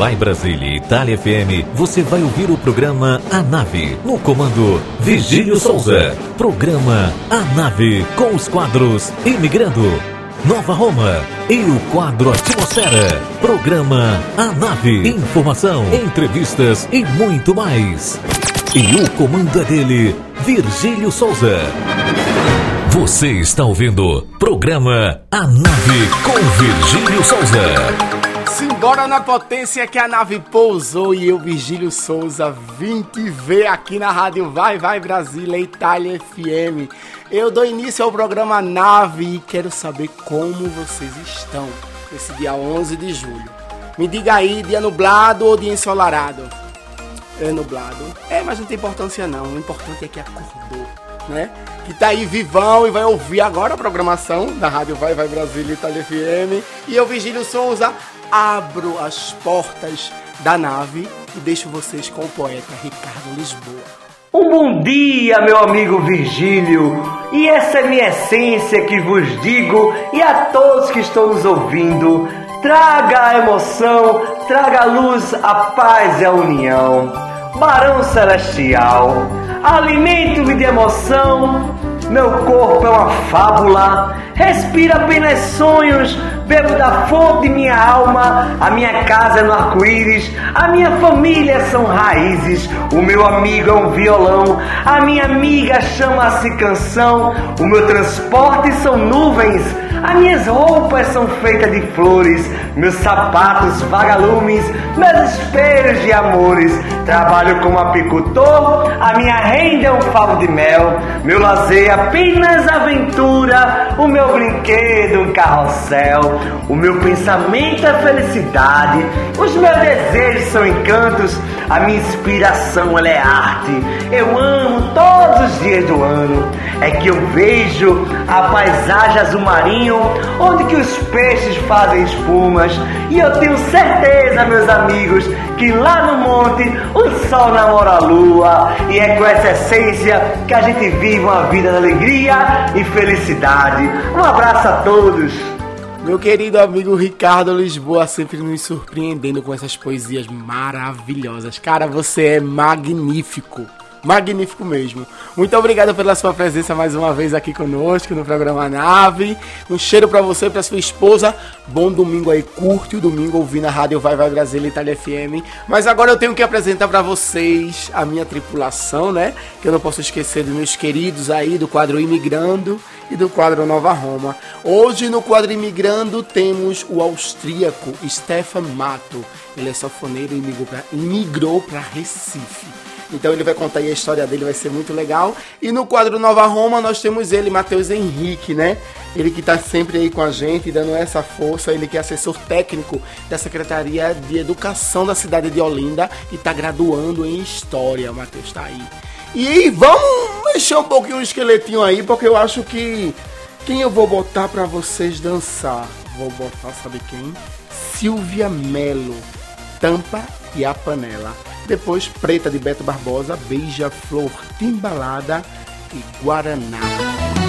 Vai Brasília Itália FM, você vai ouvir o programa A Nave, no comando Vigílio Souza. Programa A Nave, com os quadros Imigrando, Nova Roma e o quadro Atmosfera. Programa A Nave, informação, entrevistas e muito mais. E o comando é dele, Virgílio Souza. Você está ouvindo programa A Nave com Virgílio Souza. Simbora na potência que a nave pousou e eu, Virgílio Souza, vim te ver aqui na rádio Vai Vai Brasília, Itália FM. Eu dou início ao programa Nave e quero saber como vocês estão nesse dia 11 de julho. Me diga aí, dia nublado ou dia ensolarado? É nublado. É, mas não tem importância não. O importante é que acordou, né? Que tá aí vivão e vai ouvir agora a programação da Rádio Vai Vai Brasília Itália FM. E eu, Virgílio Souza, abro as portas da nave e deixo vocês com o poeta Ricardo Lisboa. Um bom dia, meu amigo Virgílio, e essa é minha essência que vos digo, e a todos que estão nos ouvindo: traga a emoção, traga a luz, a paz e a união. Barão Celestial, alimento-me de emoção, meu corpo é uma fábula, respira apenas sonhos, bebo da fonte de minha alma, a minha casa é no arco-íris, a minha família são raízes, o meu amigo é um violão, a minha amiga chama-se canção, o meu transporte são nuvens, as minhas roupas são feitas de flores, meus sapatos vagalumes, meus espelhos de amores. Trabalho como apicultor, a minha renda é um favo de mel, meu lazer é apenas aventura, o meu brinquedo um carrossel, o meu pensamento é felicidade, os meus desejos são encantos, a minha inspiração é arte. Eu amo todos os dias do ano. É que eu vejo a paisagem azul marinho, onde que os peixes fazem espumas, e eu tenho certeza, meus amigos, que lá no monte o sol namora a lua, e é com essa essência que a gente vive uma vida de alegria e felicidade. Um abraço a todos. Meu querido amigo Ricardo Lisboa sempre nos surpreendendo com essas poesias maravilhosas. Cara, você é magnífico. Magnífico mesmo. Muito obrigado pela sua presença mais uma vez aqui conosco no programa Nave. Um cheiro para você e para sua esposa. Bom domingo aí, curte o domingo ouvindo a rádio Vai Vai Brasília Itália FM. Mas agora eu tenho que apresentar para vocês a minha tripulação, né? Que eu não posso esquecer dos meus queridos aí do quadro Imigrando e do quadro Nova Roma. Hoje no quadro Imigrando temos o austríaco Stefan Mato. Ele é safoneiro e imigrou para Recife. Então ele vai contar aí a história dele, vai ser muito legal. E no quadro Nova Roma nós temos ele, Matheus Henrique, né? Ele que está sempre aí com a gente, dando essa força. Ele que é assessor técnico da Secretaria de Educação da cidade de Olinda e está graduando em História. Matheus está aí. E vamos mexer um pouquinho o esqueletinho aí, porque eu acho que quem eu vou botar para vocês dançar? Vou botar, sabe quem? Silvia Melo. Tampa e a panela. Depois, Preta de Beto Barbosa, Beija-Flor, Timbalada e Guaraná.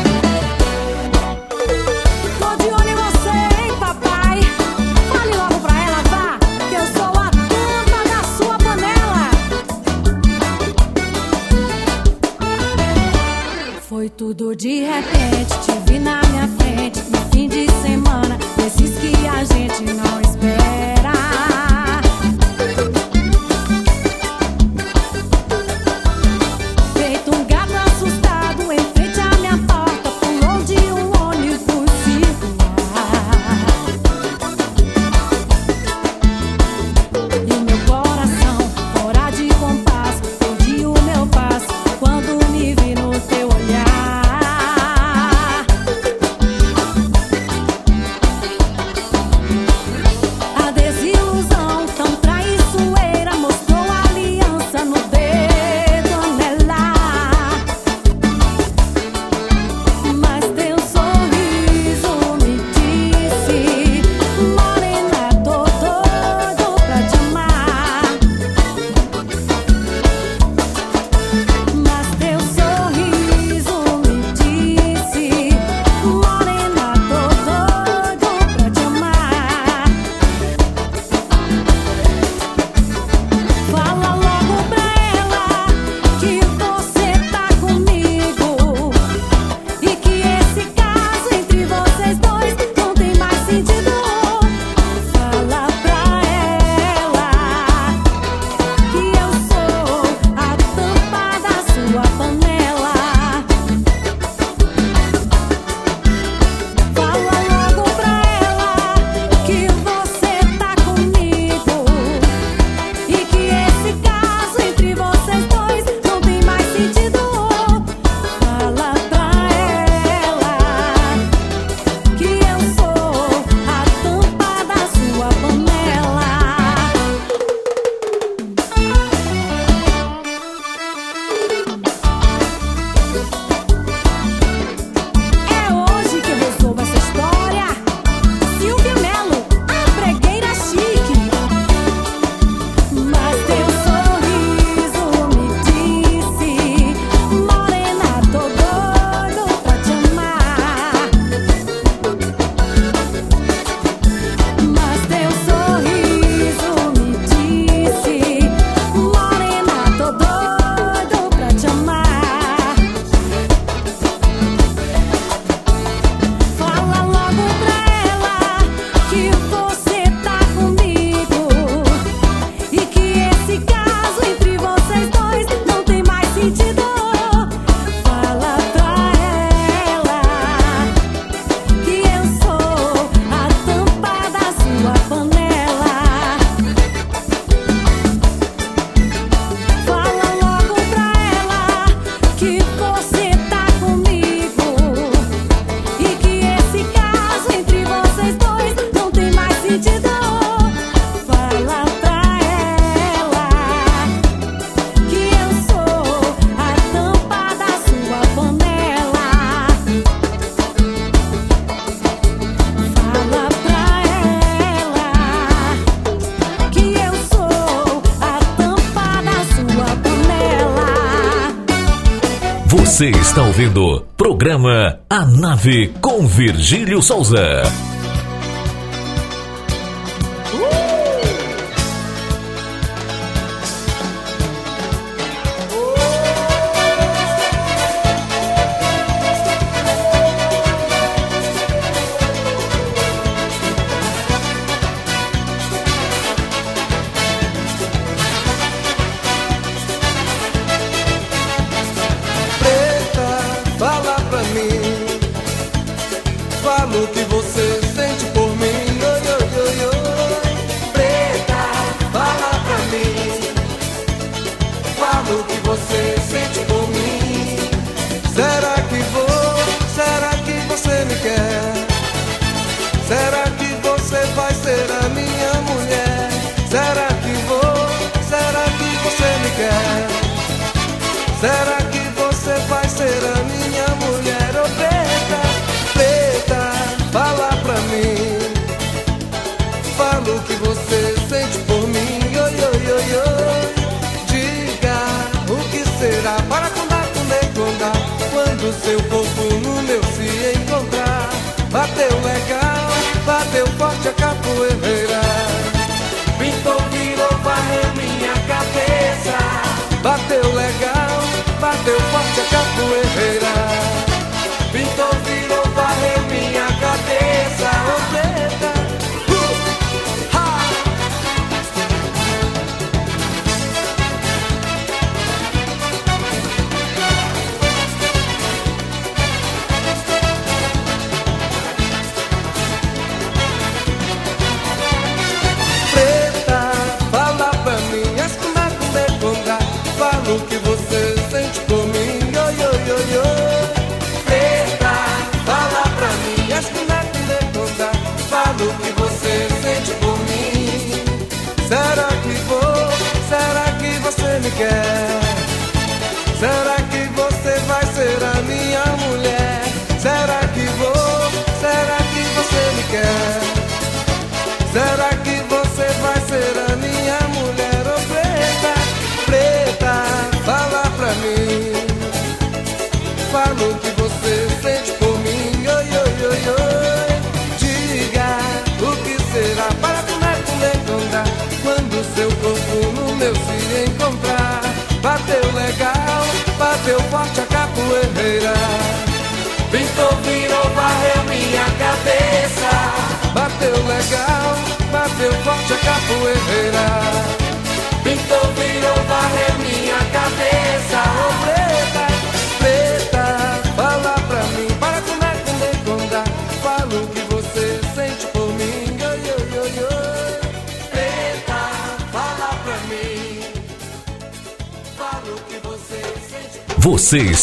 Com Virgílio Souza.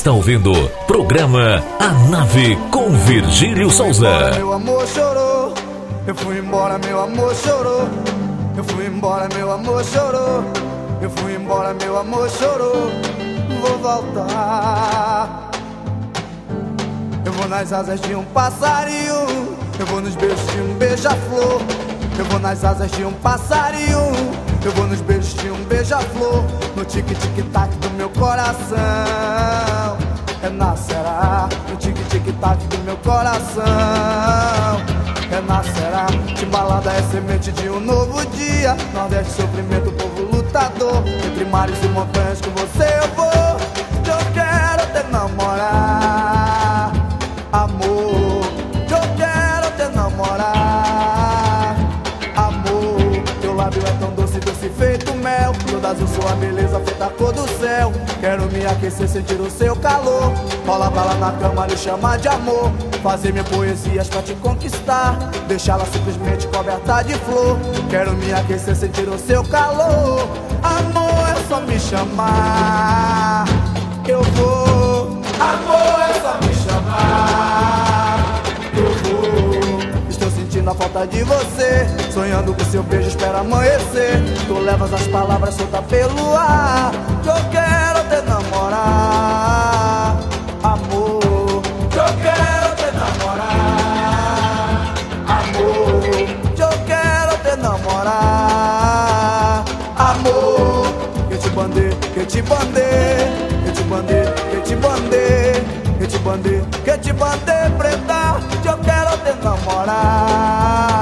Está ouvindo programa A Nave com Virgílio Souza. Meu amor chorou, eu fui embora, meu amor chorou. Eu fui embora, meu amor chorou. Eu fui embora, meu amor chorou. Vou voltar. Eu vou nas asas de um passarinho. Eu vou nos beijos de um beija-flor. Eu vou nas asas de um passarinho. Eu vou nos beijos de um beija-flor. No tic-tic-tac do meu coração. Tic-tic-tac do meu coração. Renascerá, timbalada é semente de um novo dia. Nordeste, sofrimento, povo lutador. Entre mares e montanhas cor do céu. Quero me aquecer, sentir o seu calor. Rola bala na cama, lhe chamar de amor. Fazer minhas poesias pra te conquistar. Deixá-la simplesmente coberta de flor. Quero me aquecer, sentir o seu calor. Amor, é só me chamar. Eu vou. Sentindo a falta de você. Sonhando com seu beijo, espero amanhecer. Tu levas as palavras soltas pelo ar. Que eu quero te namorar, amor. Que eu quero te namorar, amor. Que eu quero te namorar, amor. Que te bandei, que te bandei, que te bandei, que te bandei, que te que te bandei, preta, morar.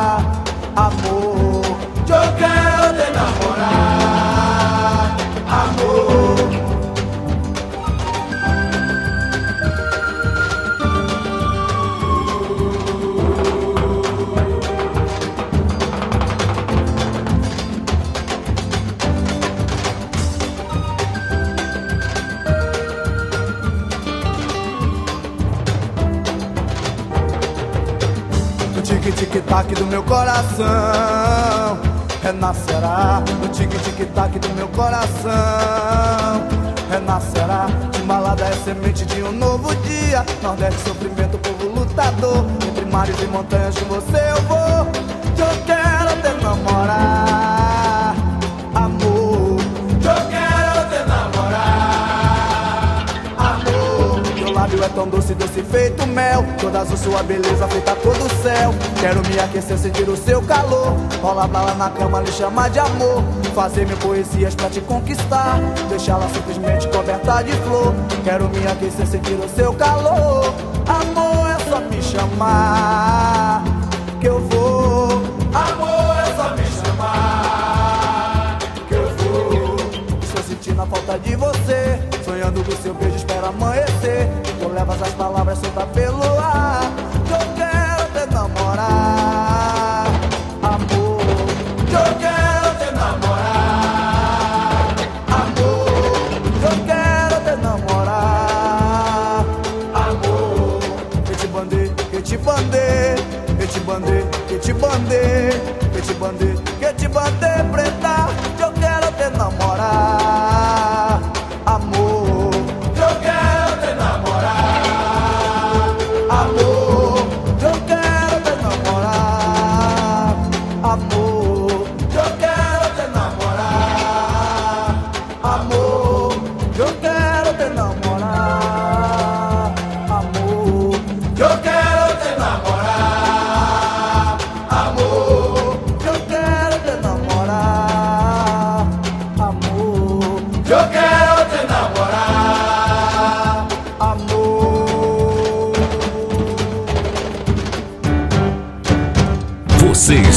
Tique-tic-tac do meu coração. Renascerá No tique-tic-tac do meu coração. Renascerá De balada é semente de um novo dia. Nordeste sofrimento, povo lutador. Entre mares e montanhas com você eu vou. Eu tão doce, doce feito mel. Toda azul sua beleza feita todo o céu. Quero me aquecer, sentir o seu calor. Rola bala na cama, lhe chamar de amor. Fazer mil poesias pra te conquistar. Deixá-la simplesmente coberta de flor. Quero me aquecer, sentir o seu calor. Amor, é só me chamar Que eu vou. Amor, é só me chamar Que eu vou. Estou sentindo a falta de você. Sonhando com seu beijo, espero amanhecer levas as palavras soltas pelo ar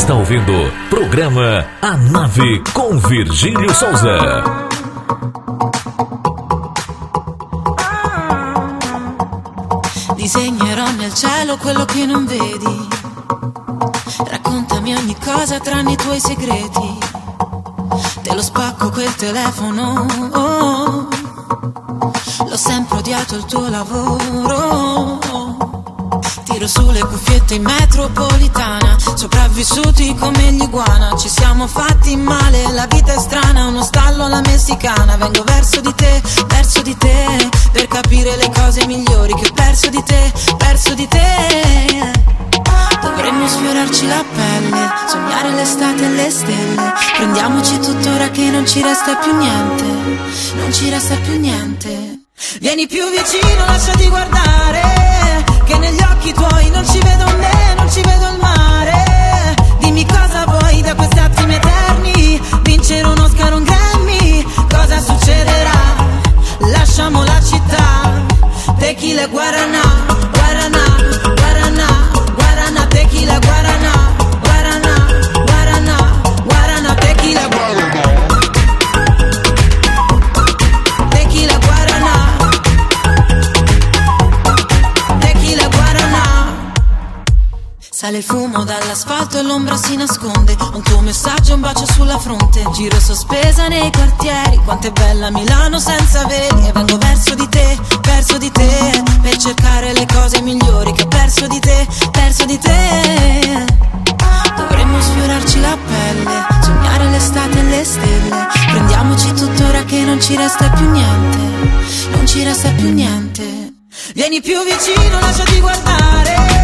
está ouvindo programa A Nave com Virgílio Souza. Disegnerò nel cielo quello che non vedi. Raccontami ogni cosa tranne i tuoi segreti. Te lo spacco quel telefono. oh. L'ho sempre odiato il tuo lavoro. Tiro sulle cuffiette in metropolitana. Sopravvissuti come gli iguana. Ci siamo fatti male, la vita è strana. Uno stallo alla messicana. Vengo verso di te, verso di te. Per capire le cose migliori che ho perso di te, perso di te. Dovremmo sfiorarci la pelle, sognare l'estate e le stelle. Prendiamoci tuttora che non ci resta più niente, non ci resta più niente. Vieni più vicino, lasciati guardare, che negli occhi tuoi non ci vedo me, non ci vedo il mare. Dimmi cosa vuoi da questi attimi eterni, vincere un Oscar, un Grammy, cosa succederà? Lasciamo la città, tequila guarana, guarana, il fumo dall'asfalto e l'ombra si nasconde. Un tuo messaggio, un bacio sulla fronte. Giro sospesa nei quartieri. Quanto è bella Milano senza veli. E vengo verso di te, verso di te. Per cercare le cose migliori che ho perso di te, perso di te. Dovremmo sfiorarci la pelle, sognare l'estate e le stelle. Prendiamoci tuttora che non ci resta più niente, non ci resta più niente. Vieni più vicino, lasciati guardare,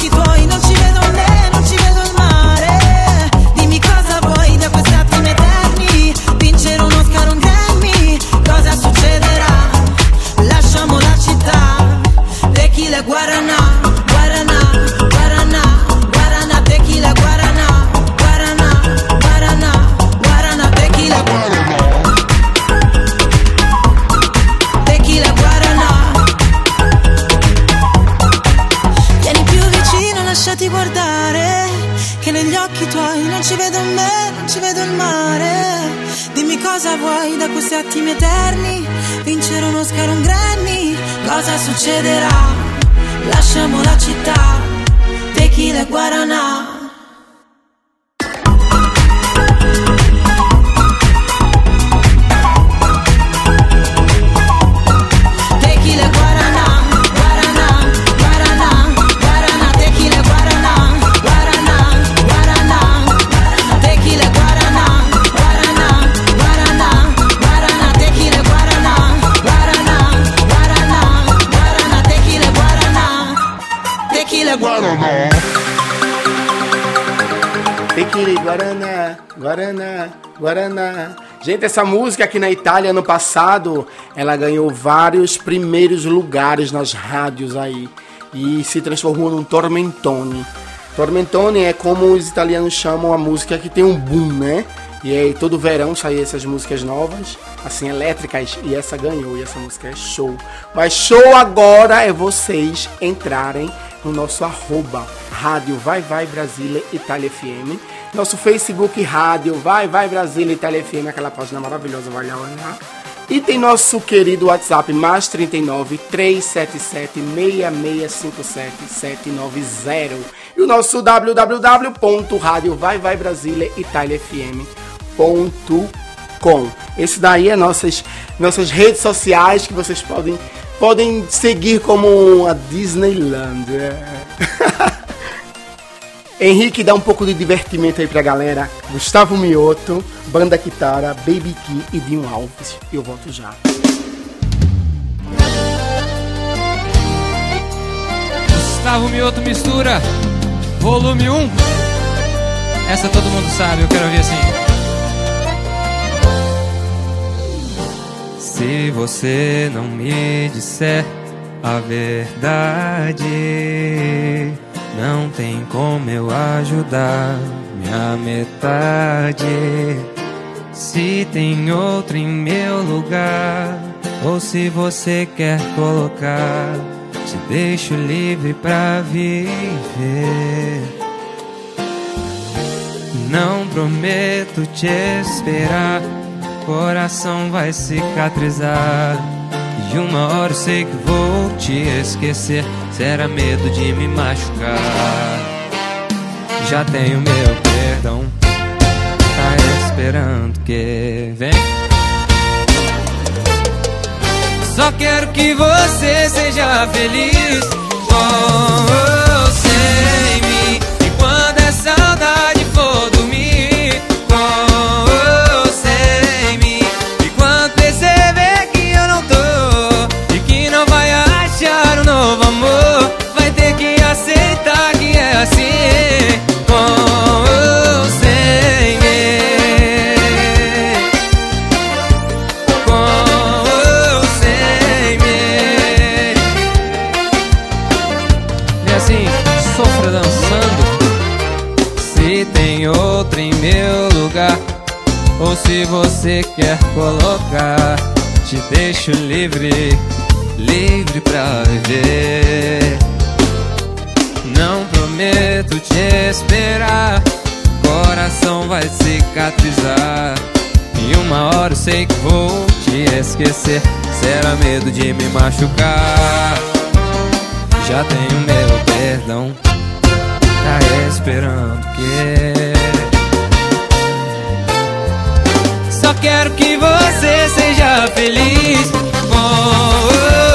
occhi tuoi non ci vedo me, non ci vedo il mare. Dimmi cosa vuoi da questi attimi eterni, vincere un Oscar, un Grammy, cosa succederà? Lasciamo la città, tequila guarana, attimi eterni, vincere un Oscar, un Grammy, cosa succederà? Lasciamo la città, tequila e guaranà. Guaraná, Guaraná. Gente, essa música aqui na Itália ano passado, ela ganhou vários primeiros lugares nas rádios aí e se transformou num tormentone. Tormentone é como os italianos chamam a música que tem um boom, né? E aí todo verão saem essas músicas novas, assim elétricas, e essa ganhou e essa música é show. Mas show agora é vocês entrarem no nosso arroba Rádio Vai Vai Brasília Itália FM. Nosso Facebook Rádio Vai Vai Brasília Itália FM, aquela página maravilhosa, vai lá olhar. E tem nosso querido WhatsApp, mais 39 377 6657 790. E o nosso www.radiovaivaibraziliaitaliafm.com. Esse daí é nossas, nossas redes sociais que vocês podem, podem seguir como a Disneyland. É. Henrique, dá um pouco de divertimento aí pra galera. Gustavo Mioto, Banda Kitara, Baby Key e Dinho Alves. Eu volto já. Gustavo Mioto mistura, volume 1. Essa todo mundo sabe, eu quero ouvir assim. Se você não me disser a verdade, não tem como eu ajudar minha metade. Se tem outro em meu lugar, ou se você quer colocar, te deixo livre pra viver. Não prometo te esperar, coração vai cicatrizar. E uma hora eu sei que vou te esquecer. Será medo de me machucar. Já tenho meu perdão, tá esperando que vem. Só quero que você seja feliz com você se você quer colocar, te deixo livre, livre pra viver. Não prometo te esperar, coração vai cicatrizar. E uma hora eu sei que vou te esquecer. Será medo de me machucar. Já tenho meu perdão, tá esperando que. Quero que você seja feliz. Com você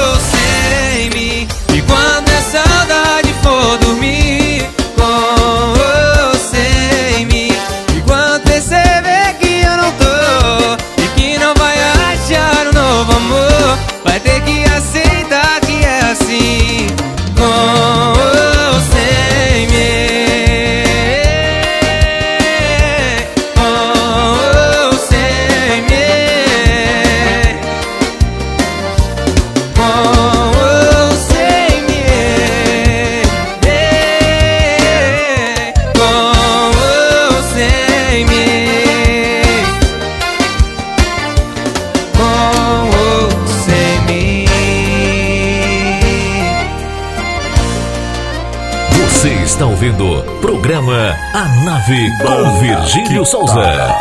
A Nave com Virgílio Souza.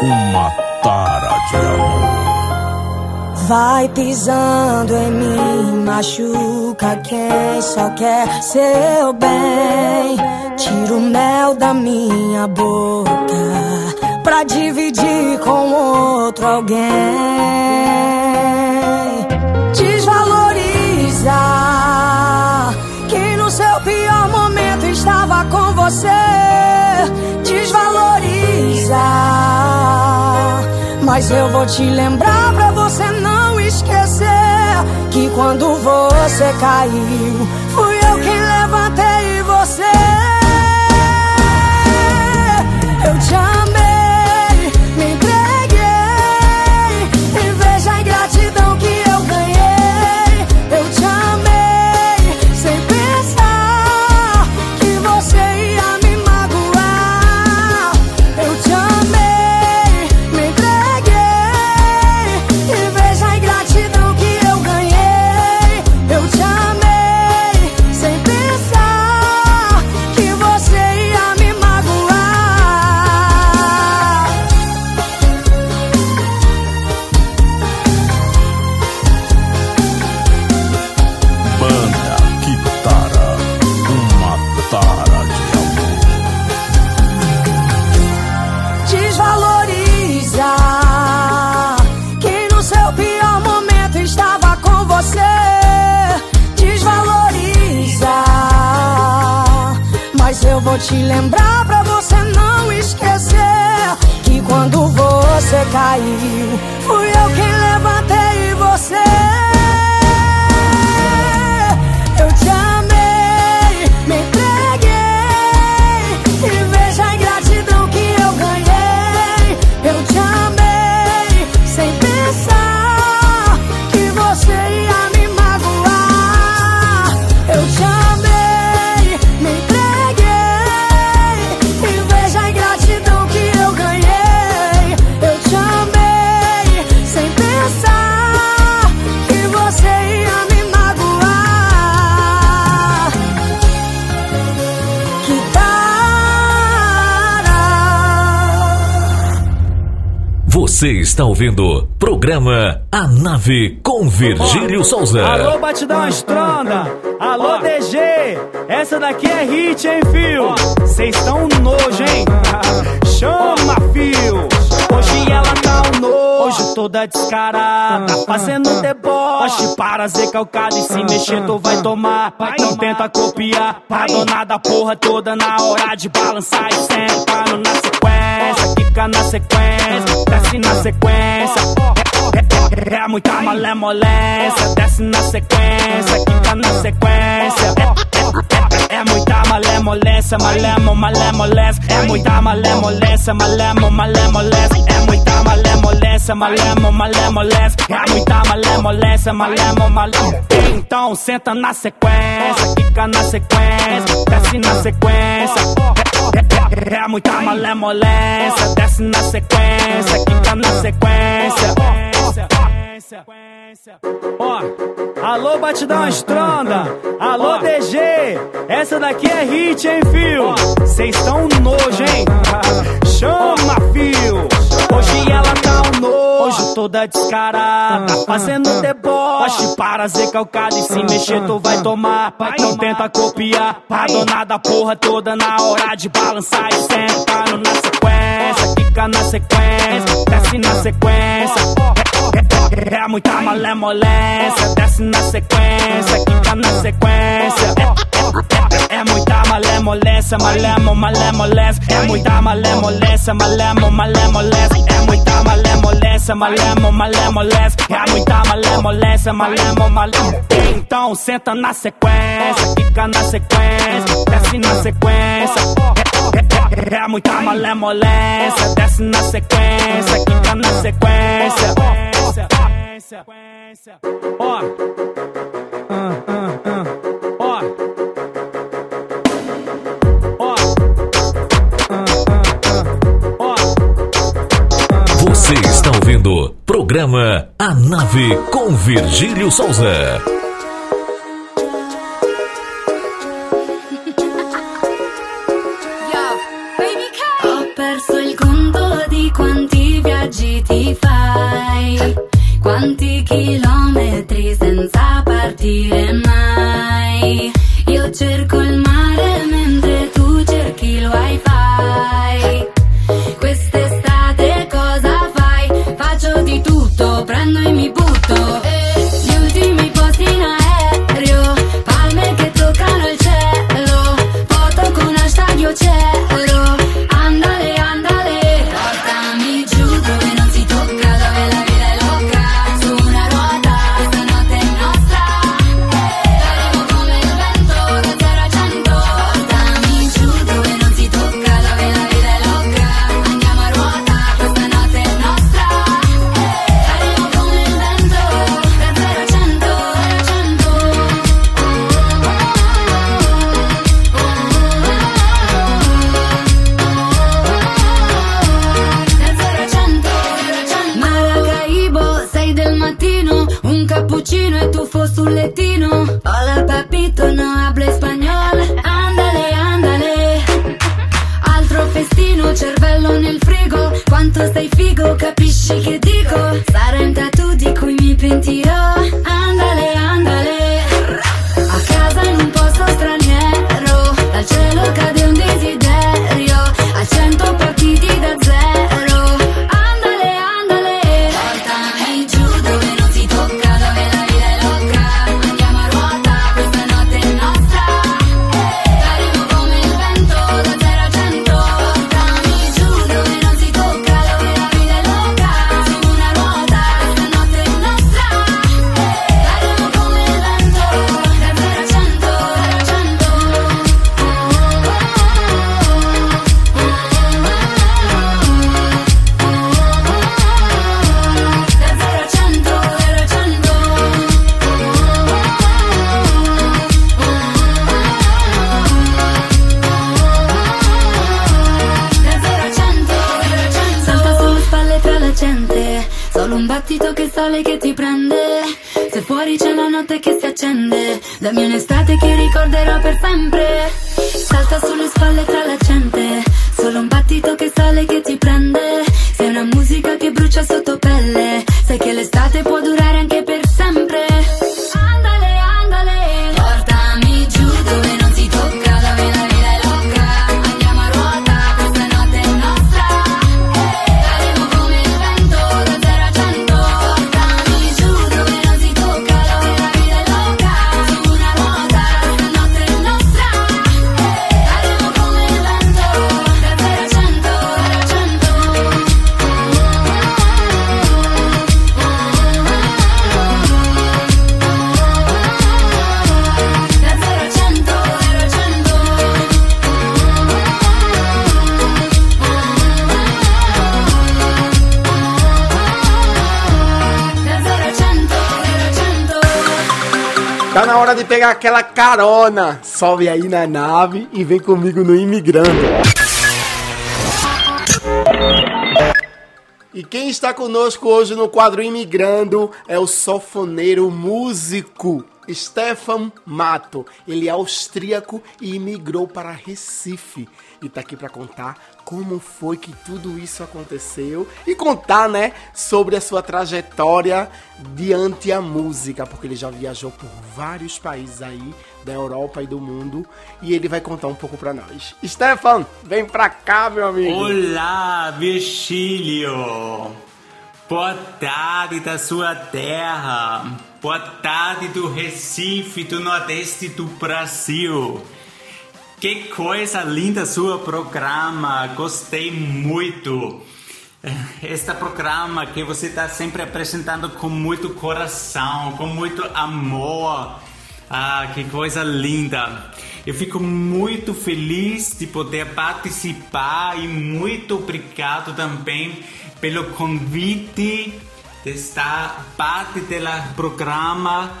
Uma tara de amor. Vai pisando em mim, machuca quem só quer seu bem. Tira o mel da minha boca pra dividir com outro alguém. Desvaloriza que no seu pior momento estava com você. Desvaloriza. Mas eu vou te lembrar pra você não esquecer que quando você caiu, está ouvindo programa A Nave com Virgílio Souza. Alô, batidão estronda. Alô, DG. Essa daqui é hit, hein, fio? Cês tão nojo, hein? Chama, toda descarada. Fazendo deboche para ser calcado. E se mexer, tu vai tomar. Não tenta copiar. Pra dona da porra toda na hora de balançar e sentando na sequência. Fica na sequência, desce na sequência. É, é, é muita malemolência, desce na sequência, quica na sequência. É, é, é, é muita malemolência, malemo, malemolência. É muita malemolência, malemo, malemolência. É muita malemolência, malemo, malemolência. É muita malemolência, malemo, malemolência. Então senta na sequência, quica na sequência, desce na sequência. É, é, é muita malemolência, desce na sequência, quica na sequência. Ó, alô, batidão estronda, alô, DG, essa daqui é hit, hein, fio? Cês tão nojo, hein? Chama, fio. Hoje ela tá um nojo, toda descarada, fazendo deboche para ser calcado. E se mexer, tu vai tomar. Não tenta copiar, pra da porra toda na hora de balançar e sentando na sequência, fica na sequência, desce na sequência. É, é, é muita malemolência, desce na sequência, quica na sequência. É, é, é, é muita malemolência, malemo, malemolência. É muita malemolência, malemo, malemolência. É muita malemolência, malemo, malemolência. É muita malemolência, malemo, malemolência. Então senta na sequência, quica na sequência, desce na sequência. É, é, é, é muita malemolência, desce na sequência, quica na sequência. Ó. Você está ouvindo programa A Nave com Virgílio Souza. Ho perso il conto di quanti viaggi ti fai, quanti chilometri senza partire mai. Io cerco il mare mentre tu cerchi il wifi. Pegar aquela carona. Sobe aí na nave e vem comigo no Imigrando. E quem está conosco hoje no quadro Imigrando é o sofoneiro músico Stefan Mato. Ele é austríaco e imigrou para Recife. E tá aqui para contar como foi que tudo isso aconteceu e contar, né, sobre a sua trajetória diante a música, porque ele já viajou por vários países aí da Europa e do mundo e ele vai contar um pouco para nós. Stefan, vem pra cá, meu amigo. Olá, Virgílio! Boa tarde da sua terra! Boa tarde do Recife, do Nordeste do Brasil! Que coisa linda seu programa! Gostei muito! Este programa que você está sempre apresentando com muito coração, com muito amor. Ah, que coisa linda! Eu fico muito feliz de poder participar e muito obrigado também pelo convite de estar parte do programa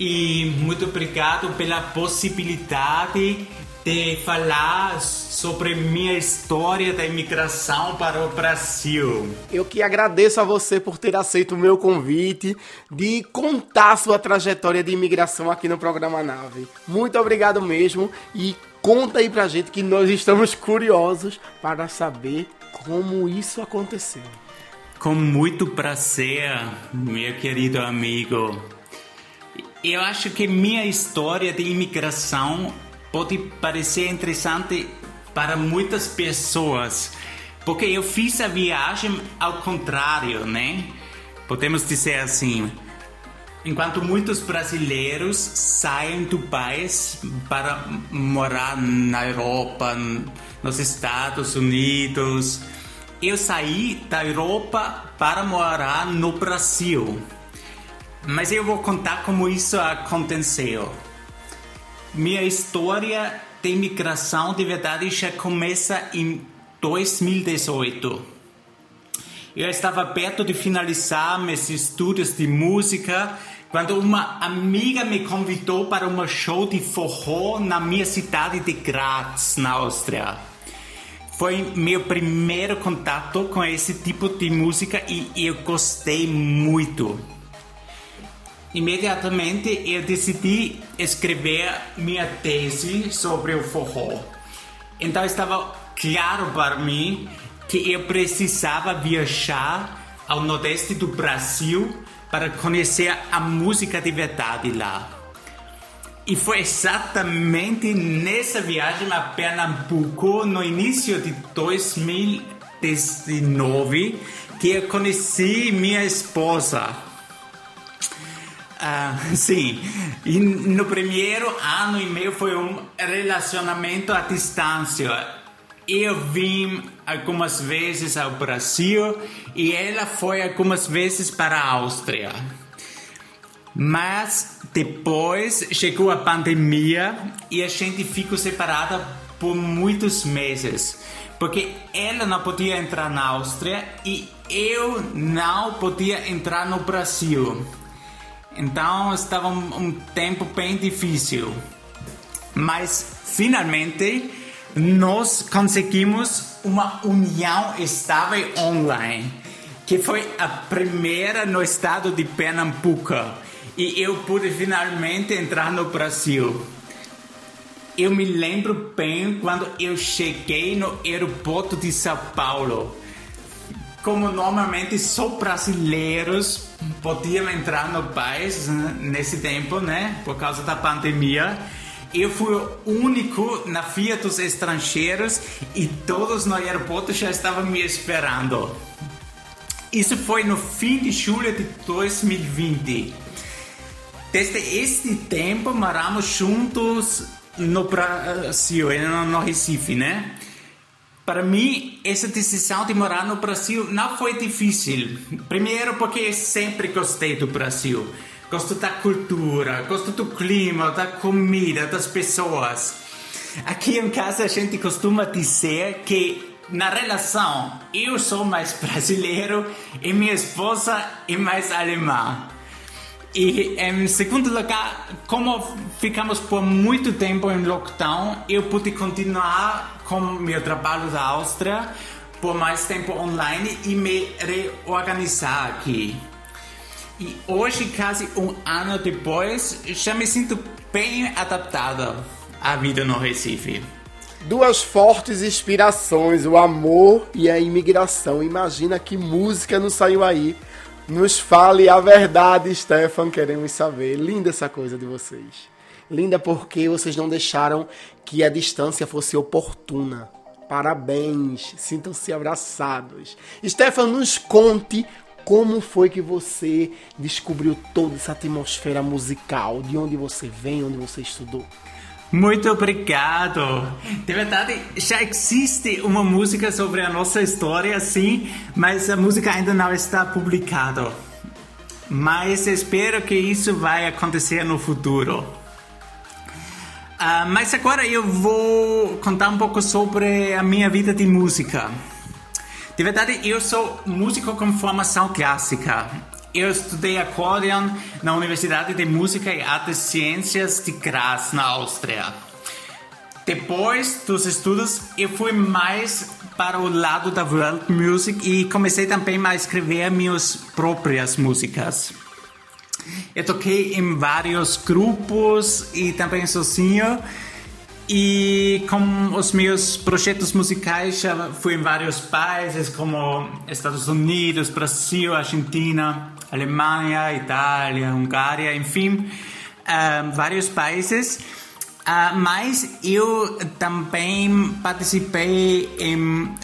e muito obrigado pela possibilidade de falar sobre minha história da imigração para o Brasil. Eu que agradeço a você por ter aceito o meu convite de contar sua trajetória de imigração aqui no programa Nave. Muito obrigado mesmo e conta aí pra gente que nós estamos curiosos para saber como isso aconteceu. Com muito prazer, meu querido amigo. Eu acho que minha história de imigração pode parecer interessante para muitas pessoas, porque eu fiz a viagem ao contrário, né? Podemos dizer assim. Enquanto muitos brasileiros saem do país para morar na Europa, nos Estados Unidos, eu saí da Europa para morar no Brasil. Mas eu vou contar como isso aconteceu. Minha história de imigração de verdade já começa em 2018. Eu estava perto de finalizar meus estudos de música quando uma amiga me convidou para um show de forró na minha cidade de Graz, na Áustria. Foi meu primeiro contato com esse tipo de música e eu gostei muito. Imediatamente eu decidi escrever minha tese sobre o forró. Então estava claro para mim que eu precisava viajar ao nordeste do Brasil para conhecer a música de verdade lá. E foi exatamente nessa viagem a Pernambuco, no início de 2019, que eu conheci minha esposa. Ah, sim, e no primeiro ano e meio foi um relacionamento à distância. Eu vim algumas vezes ao Brasil e ela foi algumas vezes para a Áustria. Mas depois chegou a pandemia e a gente ficou separada por muitos meses, porque ela não podia entrar na Áustria e eu não podia entrar no Brasil. Então estava um, um tempo bem difícil. Mas finalmente nós conseguimos uma união estável online, que foi a primeira no estado de Pernambuco. E eu pude finalmente entrar no Brasil. Eu me lembro bem quando eu cheguei no aeroporto de São Paulo. Como normalmente só brasileiros podiam entrar no país né, nesse tempo, né? Por causa da pandemia. Eu fui o único na fila dos estrangeiros e todos no aeroporto já estavam me esperando. Isso foi no fim de julho de 2020. Desde este tempo moramos juntos no Brasil, no Recife, né? Para mim, essa decisão de morar no Brasil não foi difícil. Primeiro, porque sempre gostei do Brasil. Gosto da cultura, gosto do clima, da comida, das pessoas. Aqui em casa a gente costuma dizer que na relação eu sou mais brasileiro e minha esposa é mais alemã. E em segundo lugar, como ficamos por muito tempo em lockdown, eu pude continuar com meu trabalho da Áustria por mais tempo online e me reorganizar aqui. E hoje, quase um ano depois, já me sinto bem adaptado à vida no Recife. Duas fortes inspirações, o amor e a imigração. Imagina que música não saiu aí. Nos fale a verdade, Stefan, queremos saber. Linda essa coisa de vocês. Linda porque vocês não deixaram que a distância fosse oportuna. Parabéns, sintam-se abraçados. Stefan, nos conte como foi que você descobriu toda essa atmosfera musical? De onde você vem, onde você estudou? Muito obrigado. De verdade, já existe uma música sobre a nossa história, sim, mas a música ainda não está publicada. Mas espero que isso vai acontecer no futuro. Uh, mas agora eu vou contar um pouco sobre a minha vida de música. De verdade, eu sou músico com formação clássica. Eu estudei acordeon na Universidade de Música e Artes Ciências de Graz, na Áustria. Depois dos estudos, eu fui mais para o lado da world music e comecei também a escrever minhas próprias músicas. Eu toquei em vários grupos e também sozinho E com os meus projetos musicais já fui em vários países como Estados Unidos, Brasil, Argentina, Alemanha, Itália, Hungária, enfim, ah, vários países. Ah, mas eu também participei em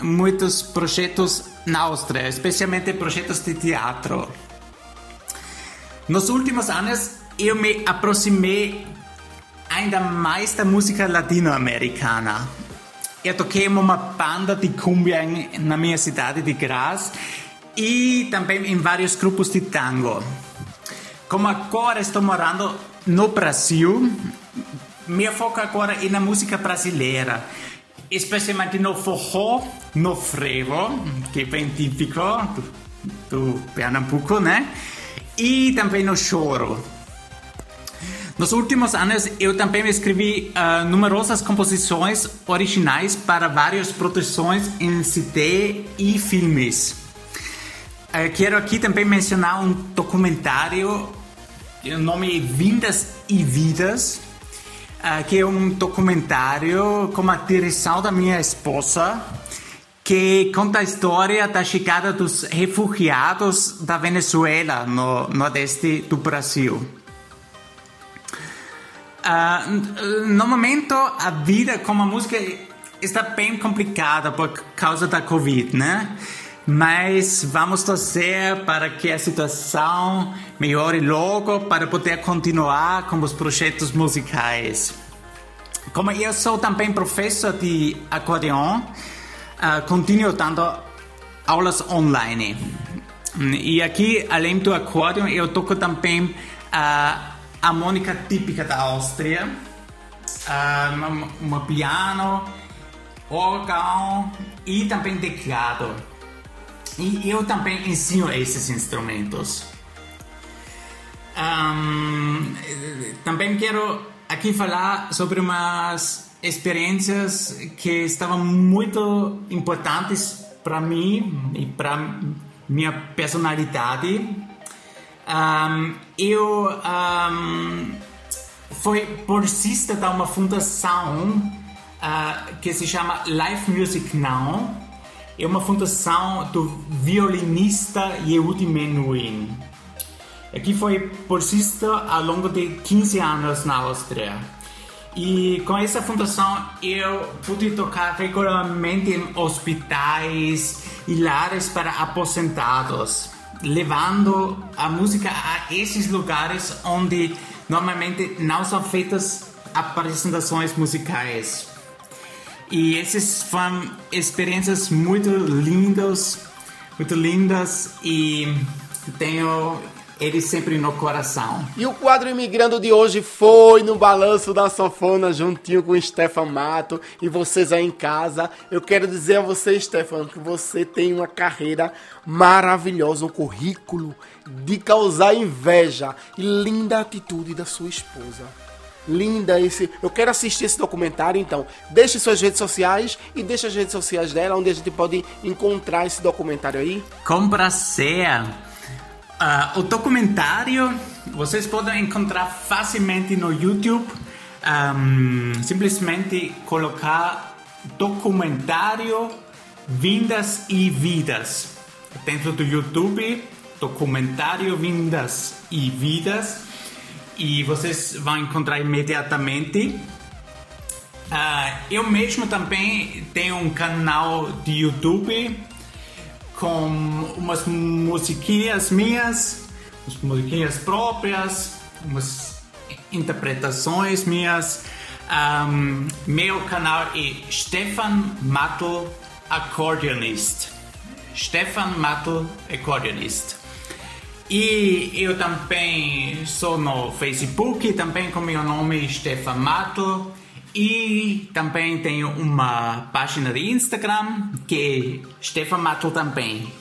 muitos projetos na Áustria, especialmente projetos de teatro. Nos últimos anos, eu me aproximei ainda mais da música latino-americana. Eu toquei uma banda de cumbia na minha cidade de Graz e também em vários grupos de tango. Como agora estou morando no Brasil, meu foco agora é na música brasileira, especialmente no forró, no frevo, que é bem típico do, do Pernambuco, né? E também no choro. Nos últimos anos, eu também escrevi ah, numerosas composições originais para várias produções em CD e filmes. Eh, quero aqui também mencionar um documentário, o nome é Vindas e Vidas, ah, que é um documentário com a direção da minha esposa, que conta a história da chegada dos refugiados da Venezuela no nordeste do Brasil. Ah, n- no momento, a vida com a música está bem complicada por causa da Covid, né? Mas vamos torcer para que a situação melhore logo para poder continuar com os projetos musicais. Como eu sou também professor de acordeon, ah, continuo dando aulas online. E aqui, além do acordeon, eu toco também a harmônica típica da Áustria, ah, um piano, órgão e também teclado. E eu também ensino esses instrumentos. Eh, também quero aqui falar sobre umas experiências que estavam muito importantes para mim e para minha personalidade. Ahm, eu ahm, fui bolsista de uma fundação ah, que se chama Life Music Now. É uma fundação do violinista Yehudi Menuhin. Aqui foi bolsista ao longo de 15 anos na Áustria. E com essa fundação eu pude tocar regularmente em hospitais e lares para aposentados, levando a música a esses lugares onde normalmente não são feitas apresentações musicais. E essas foram experiências muito lindas, muito lindas e tenho eles sempre no coração. E o quadro Imigrando de hoje foi no Balanço da Sofona, juntinho com o Stefan Mato. E vocês aí em casa, eu quero dizer a você, Stefan, que você tem uma carreira maravilhosa, um currículo de causar inveja e linda atitude da sua esposa. Linda esse. Eu quero assistir esse documentário, então. Deixe suas redes sociais e deixe as redes sociais dela, onde a gente pode encontrar esse documentário aí. Com prazer. Ah, o documentário vocês podem encontrar facilmente no YouTube. Ahm, simplesmente colocar documentário Vindas e Vidas dentro do YouTube. Documentário Vindas e Vidas. E vocês vão encontrar imediatamente. Ah, eu mesmo também tenho um canal de YouTube com umas musiquinhas minhas, umas musiquinhas próprias, umas interpretações minhas. Ahm, meu canal é Stefan Mattel Accordeonist. Stefan Mattel Accordeonist. E eu também sou no Facebook, também com meu nome Stefan Mattel. E também tenho uma página de Instagram que é Stefan Mattel também.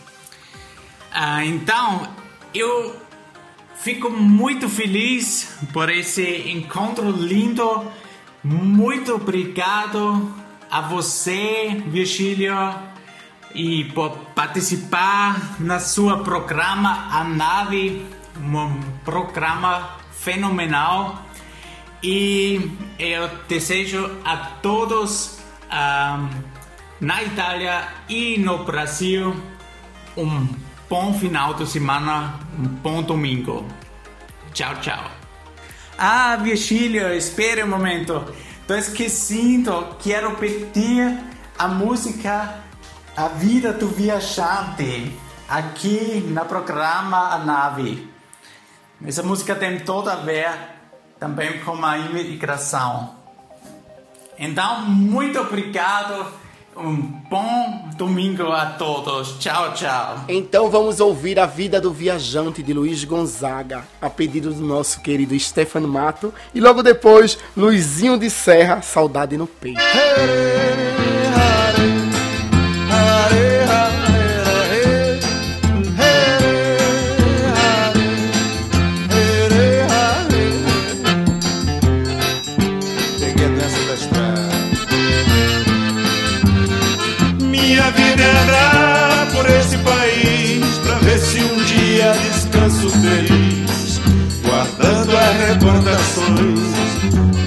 Ah, então, eu fico muito feliz por esse encontro lindo. Muito obrigado a você, Virgílio, e por participar na sua programa A Nave, um programa fenomenal E eu desejo a todos ah, na Itália e no Brasil um bom final de semana, um bom domingo. Tchau, tchau. Ah, Virgílio, espere um momento. Tô esquecendo, quero pedir a música A Vida do Viajante aqui no programa A Nave. Essa música tem tudo a ver também com a imigração. Então, muito obrigado. Um bom domingo a todos. Tchau, tchau. Então vamos ouvir a vida do viajante de Luiz Gonzaga, a pedido do nosso querido Stefano Mato, e logo depois Luizinho de Serra, Saudade no Peito. Peguei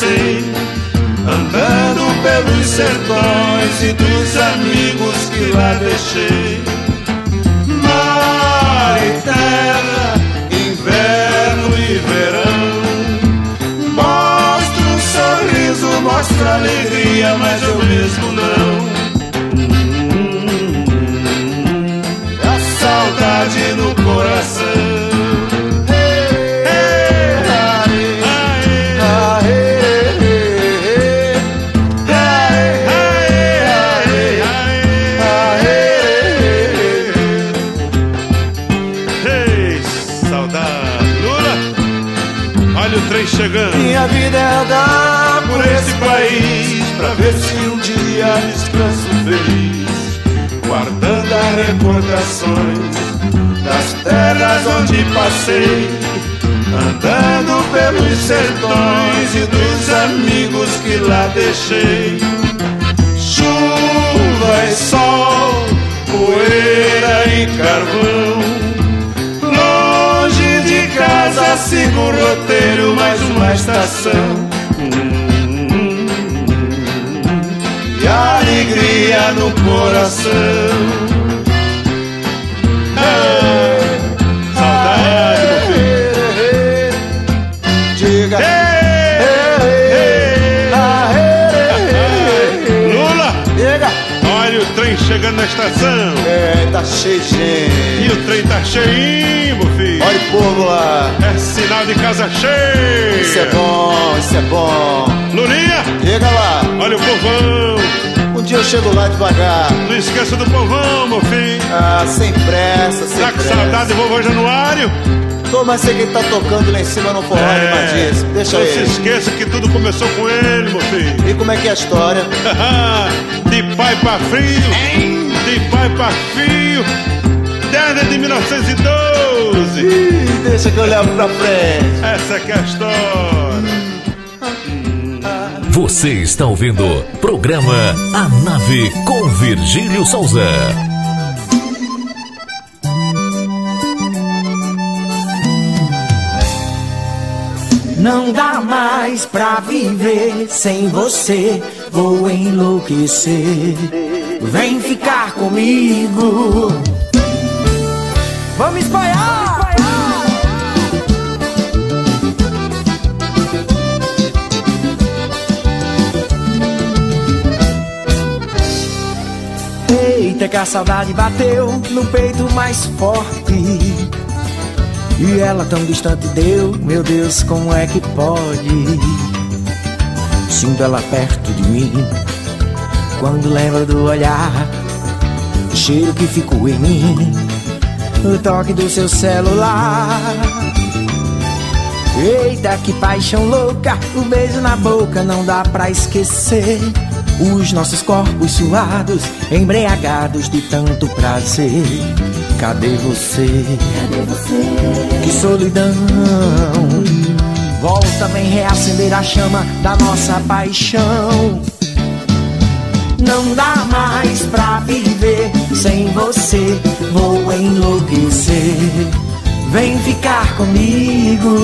Passei, andando pelos sertões e dos amigos que lá deixei. Mar e terra, inverno e verão. Mostra um sorriso, mostra alegria, mas eu mesmo não. A saudade no coração. O trem chegando. Minha vida é andar por esse país pra ver se um dia descanso feliz, guardando as recordações das terras onde passei, andando pelos sertões e dos amigos que lá deixei. Chuva e sol, poeira e carvão. Casa sigo o roteiro, mais uma estação. E alegria no coração. Saudade, meu filho. Diga. Lula! Olha o trem chegando na estação. É, tá cheio de gente. E o trem tá filho. Olha o povo lá. É sinal de casa cheia. Isso é bom, isso é bom. Lulinha! Chega lá. Olha o povão. Um dia eu chego lá devagar. Não esqueça do povão, meu filho. Ah, sem pressa, sem Tá com pressa. saudade do vovô Januário? Tô, mas sei que ele tá tocando lá em cima no forró É. animadíssimo. Deixa Não ele. se esqueça que tudo começou com ele, meu filho. E como é que é a história? de pai pra filho. De pai pra filho. Desde de 1912. Ih, deixa que eu levo pra frente. Essa é a história. Você está ouvindo programa A Nave com Virgílio Souza. Não dá mais pra viver sem você, vou enlouquecer. Vem ficar comigo. Vamos espalhar! Vamos espalhar! Eita, que a saudade bateu no peito mais forte. E ela tão distante deu, meu Deus, como é que pode? Sinto ela perto de mim, quando lembro do olhar, cheiro que ficou em mim o toque do seu celular Eita, que paixão louca, o beijo na boca não dá pra esquecer. Os nossos corpos suados, embriagados de tanto prazer. Cadê você? Cadê você? Que solidão. Volta, vem reacender a chama da nossa paixão. Não dá mais pra viver sem você, vou enlouquecer. Vem ficar comigo.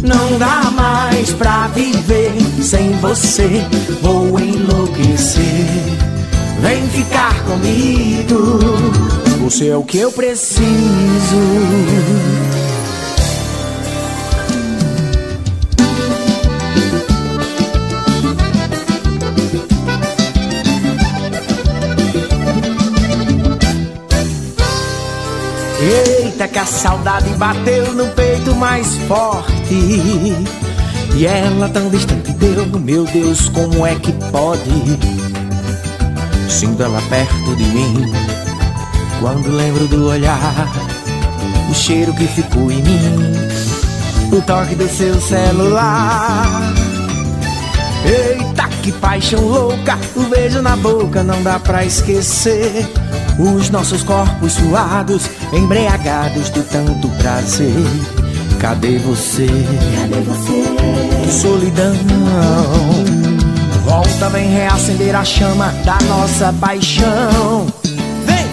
Não dá mais pra viver sem você. Vou enlouquecer. Vem ficar comigo. Você é o que eu preciso. Eita, que a saudade bateu no peito mais forte. E ela tão distante deu, meu Deus, como é que pode? Sinto ela perto de mim, quando lembro do olhar, o cheiro que ficou em mim, o toque do seu celular. Eita, que paixão louca, o beijo na boca não dá pra esquecer. Os nossos corpos suados, embriagados de tanto prazer. Cadê você? Cadê você? Solidão. Volta, vem reacender a chama da nossa paixão. Vem!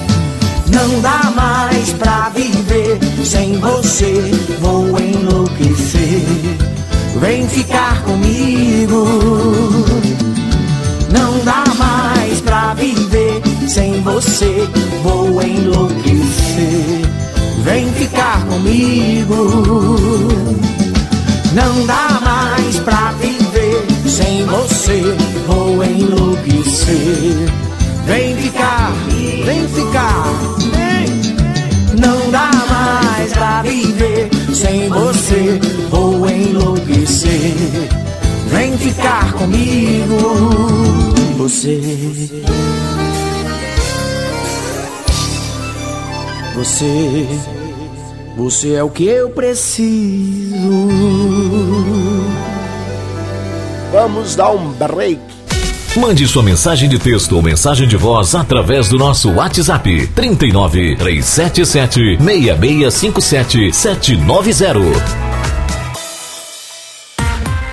Não dá mais pra viver sem você, vou enlouquecer. Vem ficar comigo. Não dá mais pra viver sem você, vou enlouquecer. Vem ficar comigo. Não dá mais pra viver sem você, vou enlouquecer. Vem ficar, vem ficar. Não dá mais pra viver sem você, vou enlouquecer. Vem ficar comigo, você. Você, você é o que eu preciso. Vamos dar um break. Mande sua mensagem de texto ou mensagem de voz através do nosso WhatsApp 39 377 6657 790.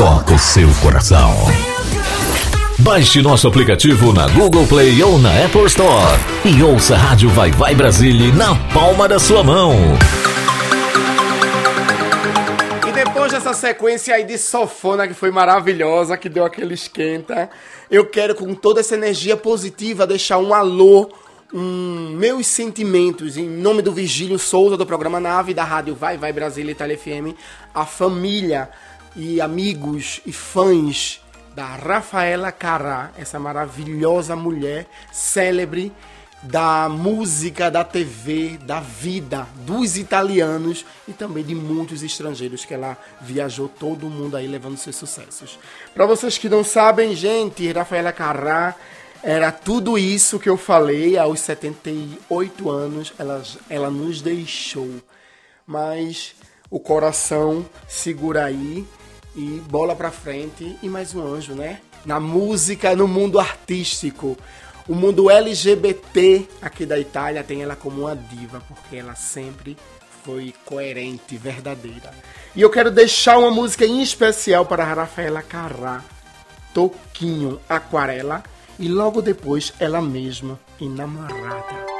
toca o seu coração. Baixe nosso aplicativo na Google Play ou na Apple Store e ouça a Rádio Vai Vai Brasília na palma da sua mão. E depois dessa sequência aí de sofona que foi maravilhosa, que deu aquele esquenta, eu quero com toda essa energia positiva deixar um alô, um meus sentimentos em nome do Vigílio Souza do programa Nave da Rádio Vai Vai Brasília Itália FM, a família e amigos e fãs da Rafaela Carrá, essa maravilhosa mulher célebre da música, da TV, da vida dos italianos e também de muitos estrangeiros que ela viajou todo mundo aí levando seus sucessos. Para vocês que não sabem, gente, Rafaela Carrá era tudo isso que eu falei aos 78 anos, ela, ela nos deixou. Mas o coração segura aí e bola pra frente e mais um anjo, né? Na música, no mundo artístico. O mundo LGBT aqui da Itália tem ela como uma diva, porque ela sempre foi coerente, verdadeira. E eu quero deixar uma música em especial para a Rafaela Carrá, Toquinho Aquarela. e logo depois ela mesma, enamorada.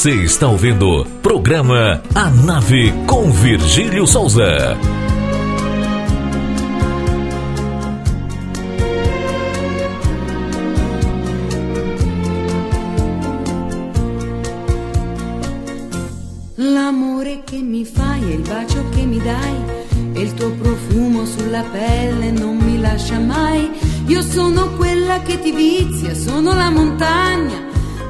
Você está ouvindo programa A Nave com Virgílio Souza. L'amore che mi fai e il bacio che mi dai e il tuo profumo sulla pelle non mi lascia mai. Io sono quella che ti vizia, sono la montagna,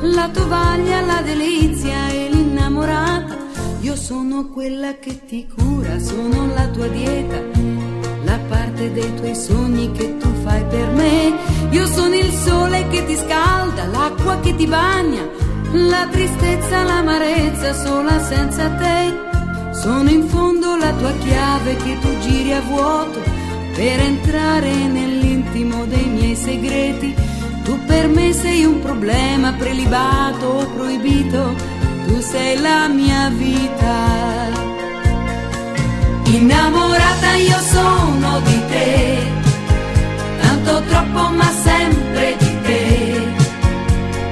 la tovaglia, la delizia e l'innamorata. Io sono quella che ti cura, sono la tua dieta, la parte dei tuoi sogni che tu fai per me. Io sono il sole che ti scalda, l'acqua che ti bagna, la tristezza, l'amarezza sola senza te. Sono in fondo la tua chiave che tu giri a vuoto per entrare nell'intimo dei miei segreti. Tu per me sei un problema prelibato o proibito, tu sei la mia vita. Innamorata io sono di te, tanto troppo ma sempre di te.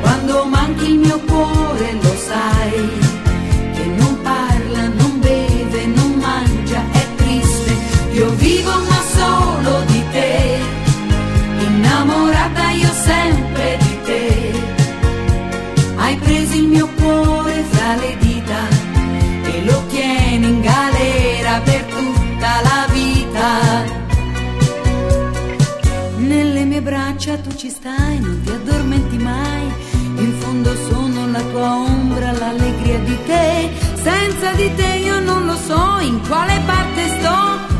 Quando manchi il mio cuore lo sai, tu ci stai, non ti addormenti mai. In fondo sono la tua ombra, l'allegria di te. Senza di te io non lo so in quale parte sto.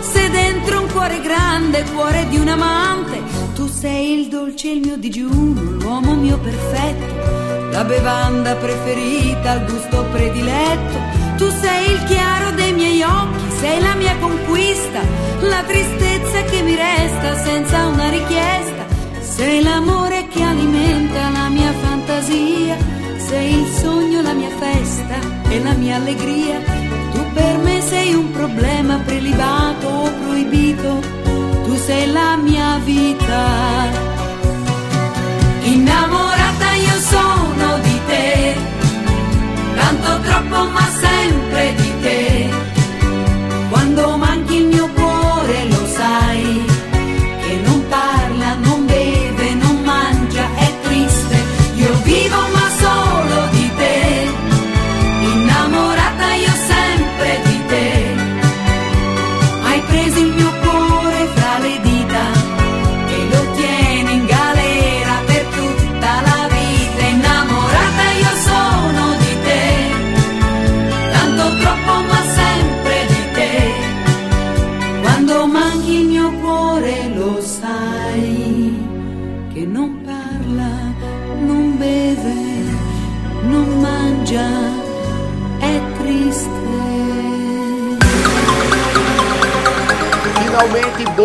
Se dentro un cuore grande, cuore di un amante, tu sei il dolce, il mio digiuno, l'uomo mio perfetto, la bevanda preferita, il gusto prediletto. Tu sei il chiaro dei miei occhi, sei la mia conquista, la tristezza che mi resta senza una richiesta. Sei l'amore che alimenta la mia fantasia, sei il sogno, la mia festa e la mia allegria. Tu per me sei un problema prelibato o proibito, tu sei la mia vita. Innamorata io sono di te, tanto troppo ma sempre di te. Quando manchi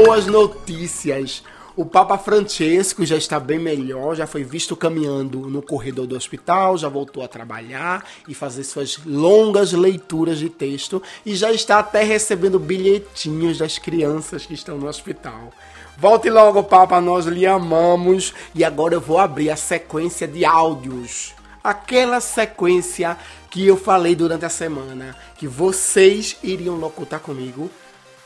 boas notícias. O Papa Francesco já está bem melhor, já foi visto caminhando no corredor do hospital, já voltou a trabalhar e fazer suas longas leituras de texto e já está até recebendo bilhetinhos das crianças que estão no hospital. Volte logo, Papa, nós lhe amamos e agora eu vou abrir a sequência de áudios. Aquela sequência que eu falei durante a semana, que vocês iriam locutar comigo,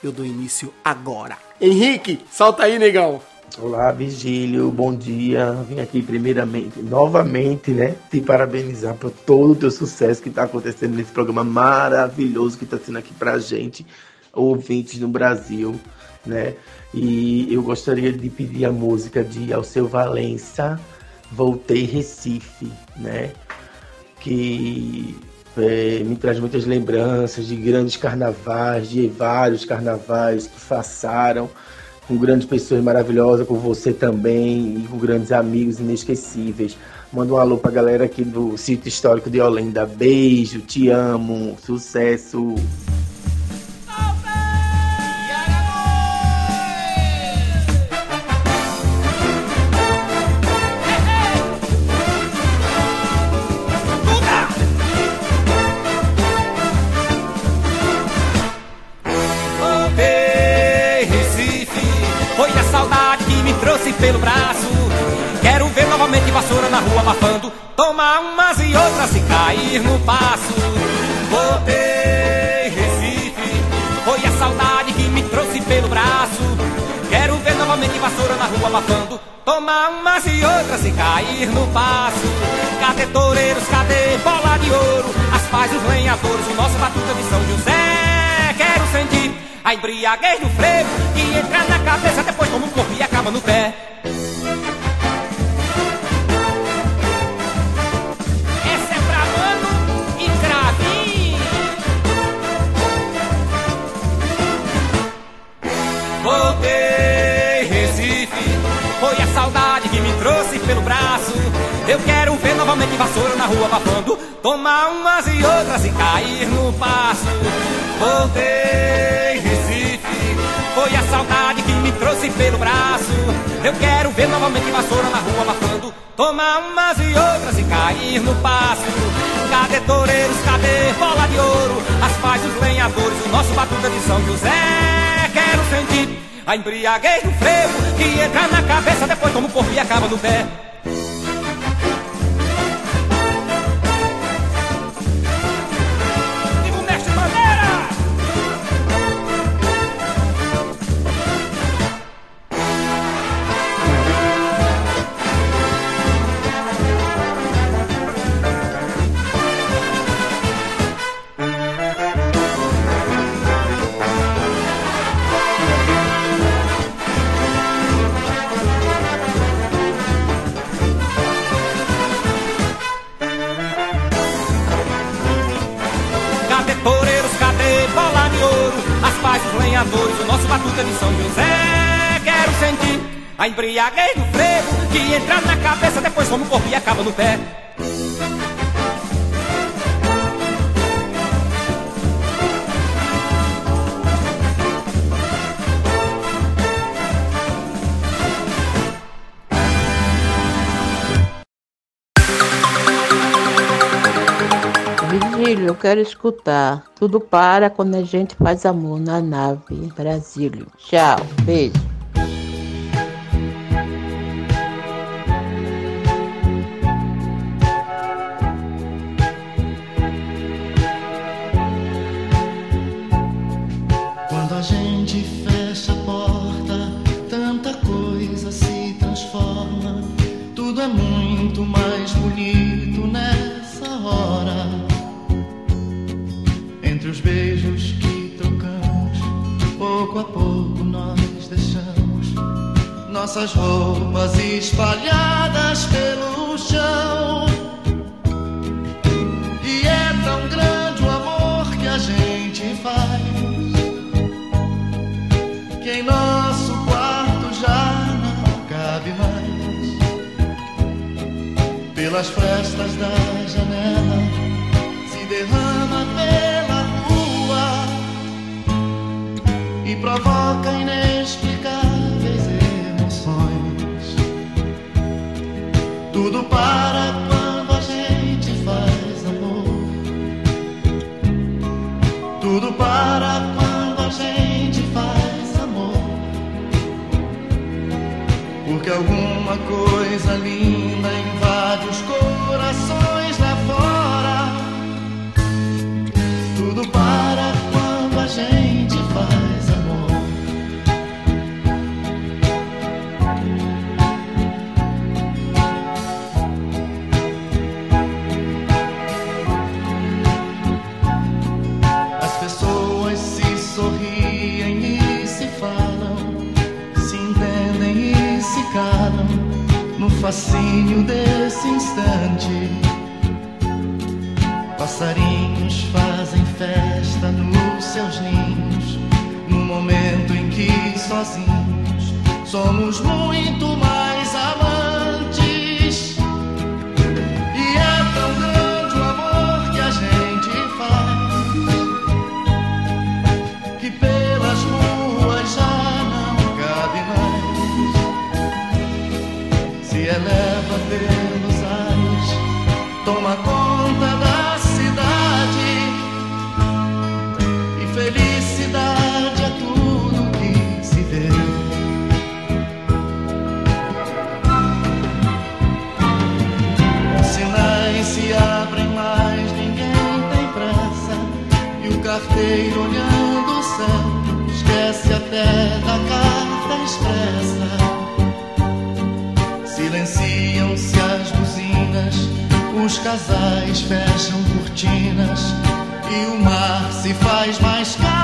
eu dou início agora. Henrique, solta aí, negão. Olá, Vigílio, bom dia. Vim aqui primeiramente, novamente, né, te parabenizar por todo o teu sucesso que está acontecendo nesse programa maravilhoso que está sendo aqui pra gente, ouvintes no Brasil, né? E eu gostaria de pedir a música de Alceu Valença, Voltei Recife, né? Que é, me traz muitas lembranças de grandes carnavais, de vários carnavais que passaram com grandes pessoas maravilhosas, com você também e com grandes amigos inesquecíveis. Manda um alô pra galera aqui do sítio histórico de Olinda. Beijo, te amo, sucesso. Cair no passo. Cadê toureiros, cadê bola de ouro? As paz, os lenhadores, o nosso batuta de São José. Quero sentir a embriaguez do frevo que entra na cabeça, depois toma um corpo e acaba no pé. Novamente vassoura na rua abafando. tomar umas e outras e cair no passo. Voltei, Recife, foi a saudade que me trouxe pelo braço. Eu quero ver novamente vassoura na rua abafando, tomar umas e outras e cair no passo. Cadê toureiros, cadê bola de ouro? As paz dos lenhadores, o nosso batuta de São José. Quero sentir a embriaguez do frevo que entra na cabeça, depois toma o corpo e acaba no pé. A embriaguez do frevo que entra na cabeça, depois como o corpo e acaba no pé. Virgílio, eu quero escutar. Tudo para quando a gente faz amor na nave. Brasílio. Tchau. Beijo. Quando a gente fecha a porta, tanta coisa se transforma. Tudo é muito mais bonito nessa hora. Entre os beijos que trocamos, pouco a pouco nós deixamos nossas roupas espalhadas pelo Pelas frestas da janela se derrama pela rua e provoca inexplicáveis emoções. Tudo para quando a gente faz amor. Tudo para quando a gente faz amor. Porque alguma coisa linda fascínio desse instante. Passarinhos fazem festa nos seus ninhos, no momento em que sozinhos somos muito mais amantes. Da carta expressa. Silenciam-se as buzinas, os casais fecham cortinas e o mar se faz mais calmo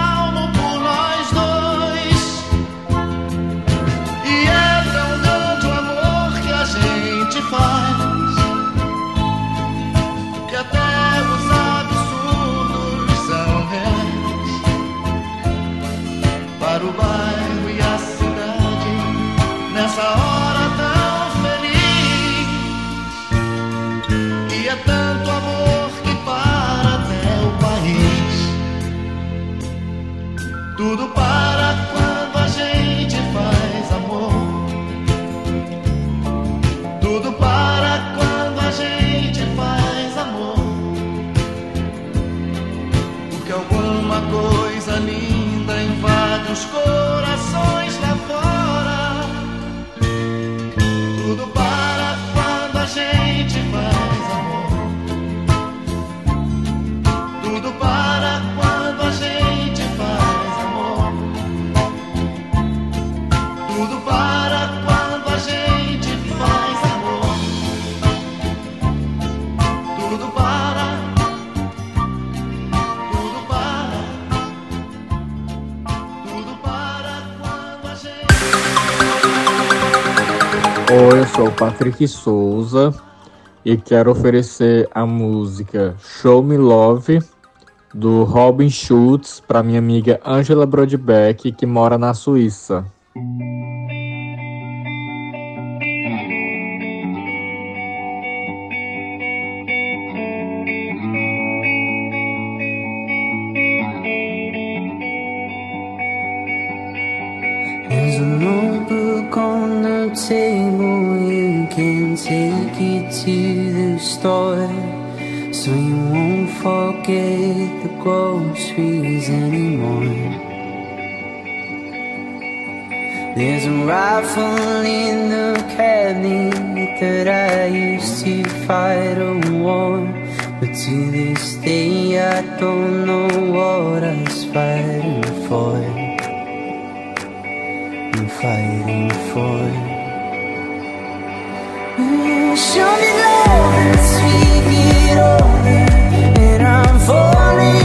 sou o Patrick Souza e quero oferecer a música Show Me Love do Robin Schultz para minha amiga Angela Brodbeck, que mora na Suíça. There's a notebook on the table, take it to the store. So you won't forget the groceries anymore. There's a rifle in the cabinet that I used to fight a war. But to this day, I don't know what I was fighting for. I'm fighting for. Show me love and speak it over, and I'm falling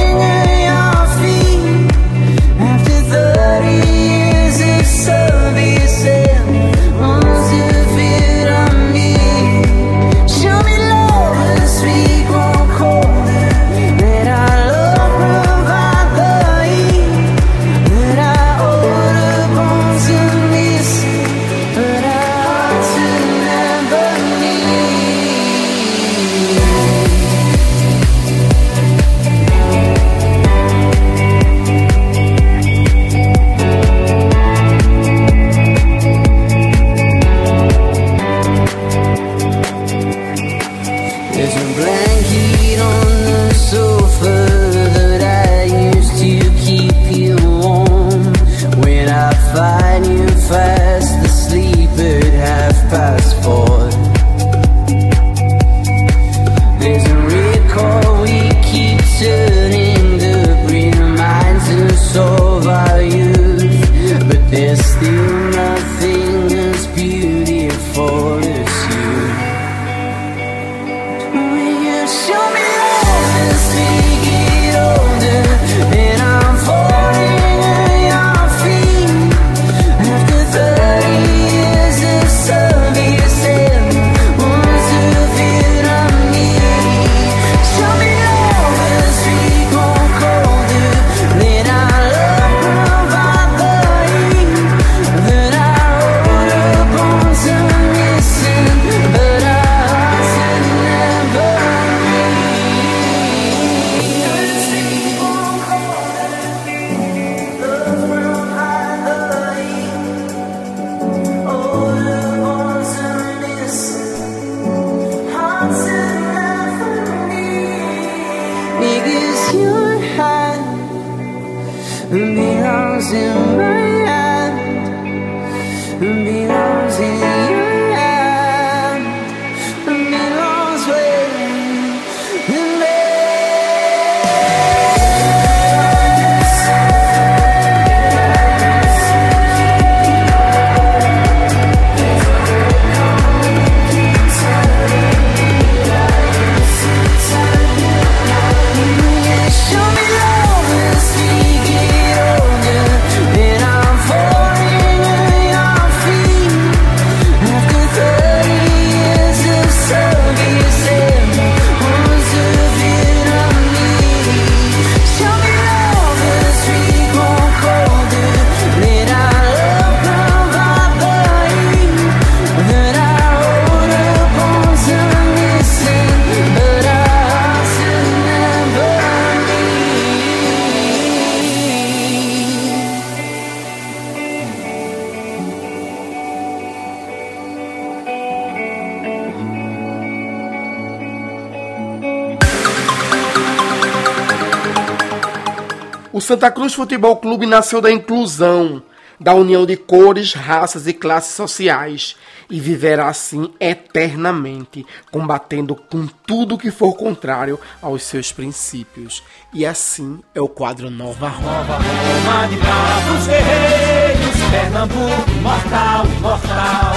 Santa Cruz Futebol Clube nasceu da inclusão, da união de cores, raças e classes sociais e viverá assim eternamente, combatendo com tudo que for contrário aos seus princípios. E assim é o quadro Nova Roma. Roma de bravos guerreiros, Pernambuco imortal, imortal.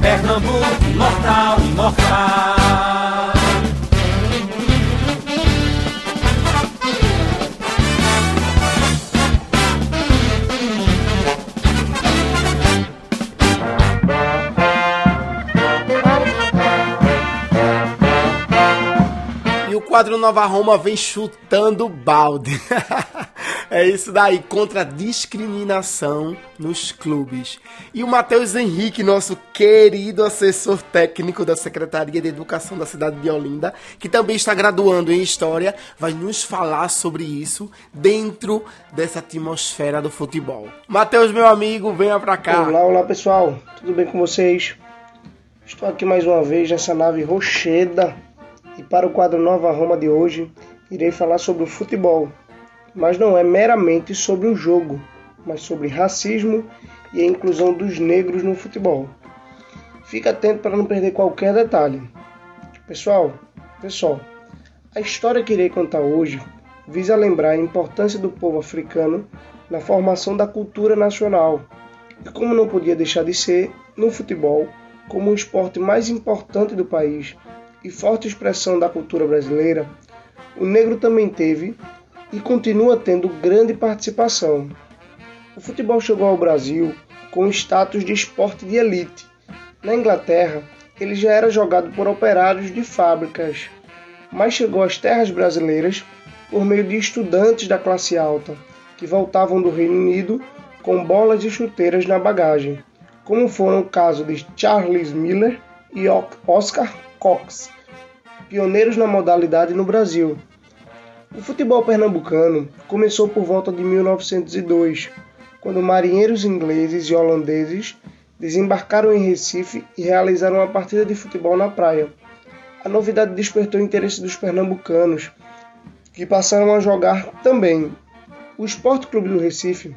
Pernambuco imortal, imortal. Quadro Nova Roma vem chutando balde. é isso daí, contra a discriminação nos clubes. E o Matheus Henrique, nosso querido assessor técnico da Secretaria de Educação da cidade de Olinda, que também está graduando em História, vai nos falar sobre isso dentro dessa atmosfera do futebol. Matheus, meu amigo, venha pra cá. Olá, olá pessoal, tudo bem com vocês? Estou aqui mais uma vez nessa nave rocheda e para o quadro Nova Roma de hoje irei falar sobre o futebol, mas não é meramente sobre o jogo, mas sobre racismo e a inclusão dos negros no futebol. Fique atento para não perder qualquer detalhe. Pessoal, pessoal, a história que irei contar hoje visa lembrar a importância do povo africano na formação da cultura nacional e como não podia deixar de ser, no futebol, como o esporte mais importante do país e forte expressão da cultura brasileira, o negro também teve e continua tendo grande participação. O futebol chegou ao Brasil com status de esporte de elite. Na Inglaterra, ele já era jogado por operários de fábricas, mas chegou às terras brasileiras por meio de estudantes da classe alta, que voltavam do Reino Unido com bolas e chuteiras na bagagem, como foram o caso de Charles Miller e Oscar Cox, pioneiros na modalidade no Brasil. O futebol pernambucano começou por volta de 1902, quando marinheiros ingleses e holandeses desembarcaram em Recife e realizaram uma partida de futebol na praia. A novidade despertou o interesse dos pernambucanos, que passaram a jogar também. O Esporte Clube do Recife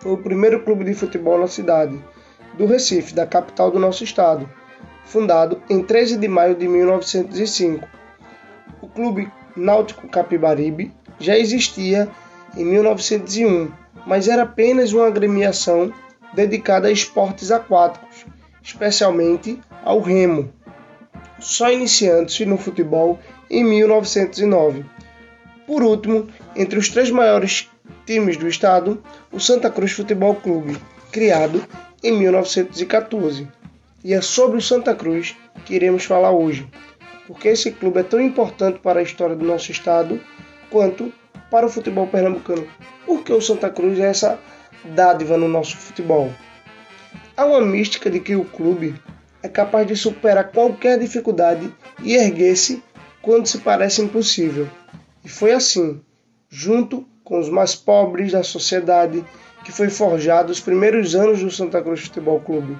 foi o primeiro clube de futebol na cidade do Recife, da capital do nosso estado fundado em 13 de maio de 1905. O Clube Náutico Capibaribe já existia em 1901, mas era apenas uma agremiação dedicada a esportes aquáticos, especialmente ao remo, só iniciando-se no futebol em 1909. Por último, entre os três maiores times do estado, o Santa Cruz Futebol Clube, criado em 1914. E é sobre o Santa Cruz que iremos falar hoje, porque esse clube é tão importante para a história do nosso estado quanto para o futebol pernambucano. Porque o Santa Cruz é essa dádiva no nosso futebol. Há uma mística de que o clube é capaz de superar qualquer dificuldade e erguer-se quando se parece impossível. E foi assim, junto com os mais pobres da sociedade, que foi forjado os primeiros anos do Santa Cruz Futebol Clube.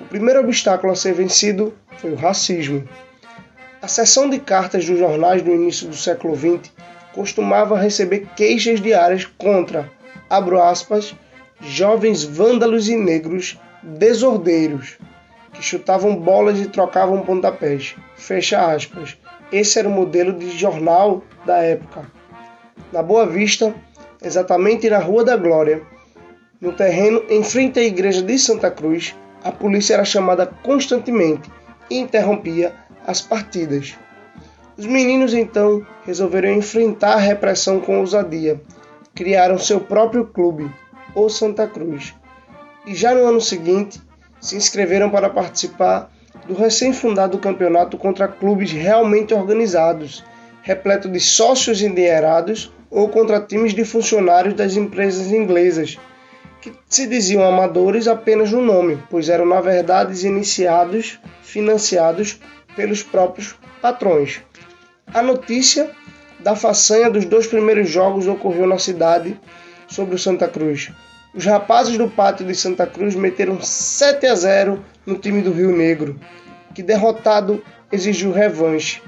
O primeiro obstáculo a ser vencido foi o racismo. A seção de cartas dos jornais do início do século XX costumava receber queixas diárias contra, abro aspas, jovens vândalos e negros desordeiros, que chutavam bolas e trocavam pontapés. Fecha aspas. Esse era o modelo de jornal da época. Na Boa Vista, exatamente na Rua da Glória, no terreno em frente à igreja de Santa Cruz, a polícia era chamada constantemente e interrompia as partidas. Os meninos então resolveram enfrentar a repressão com ousadia. Criaram seu próprio clube, o Santa Cruz, e já no ano seguinte se inscreveram para participar do recém-fundado campeonato contra clubes realmente organizados, repleto de sócios endinheirados ou contra times de funcionários das empresas inglesas que se diziam amadores apenas no nome, pois eram na verdade iniciados, financiados pelos próprios patrões. A notícia da façanha dos dois primeiros jogos ocorreu na cidade sobre o Santa Cruz. Os rapazes do pátio de Santa Cruz meteram 7 a 0 no time do Rio Negro, que derrotado exigiu revanche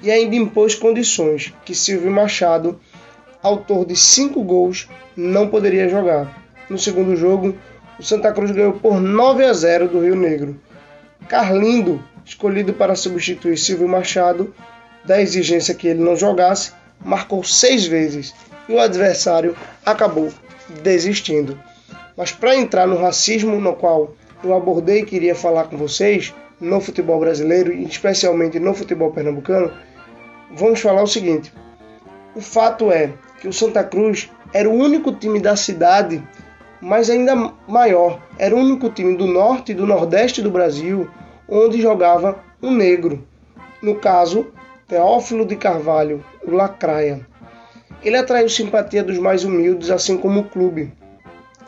e ainda impôs condições que Silvio Machado, autor de cinco gols, não poderia jogar. No segundo jogo, o Santa Cruz ganhou por 9 a 0 do Rio Negro. Carlindo, escolhido para substituir Silvio Machado, da exigência que ele não jogasse, marcou seis vezes e o adversário acabou desistindo. Mas para entrar no racismo no qual eu abordei e queria falar com vocês, no futebol brasileiro e especialmente no futebol pernambucano, vamos falar o seguinte: o fato é que o Santa Cruz era o único time da cidade mas ainda maior. Era o único time do norte e do nordeste do Brasil onde jogava um negro. No caso, Teófilo de Carvalho, o Lacraia. Ele atraiu simpatia dos mais humildes, assim como o clube.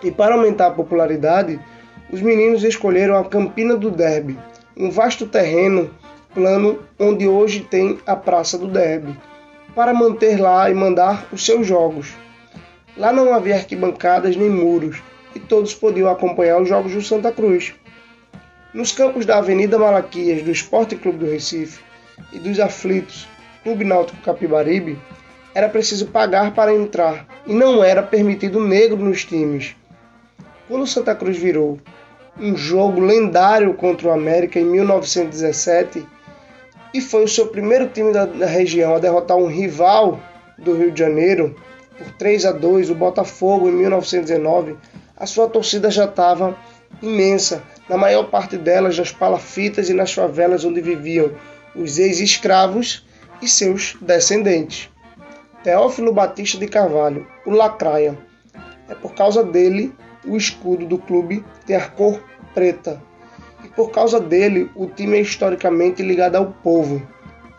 E para aumentar a popularidade, os meninos escolheram a Campina do Derby, um vasto terreno plano onde hoje tem a Praça do Derby, para manter lá e mandar os seus jogos. Lá não havia arquibancadas nem muros, e todos podiam acompanhar os jogos do Santa Cruz. Nos campos da Avenida Malaquias, do Esporte Clube do Recife e dos Aflitos, Clube Náutico Capibaribe, era preciso pagar para entrar e não era permitido negro nos times. Quando o Santa Cruz virou um jogo lendário contra o América em 1917 e foi o seu primeiro time da, da região a derrotar um rival do Rio de Janeiro por 3 a 2, o Botafogo, em 1919, a sua torcida já estava imensa, na maior parte delas nas palafitas e nas favelas onde viviam os ex-escravos e seus descendentes. Teófilo Batista de Carvalho, o Lacraia. É por causa dele o escudo do clube tem a cor preta. E por causa dele, o time é historicamente ligado ao povo.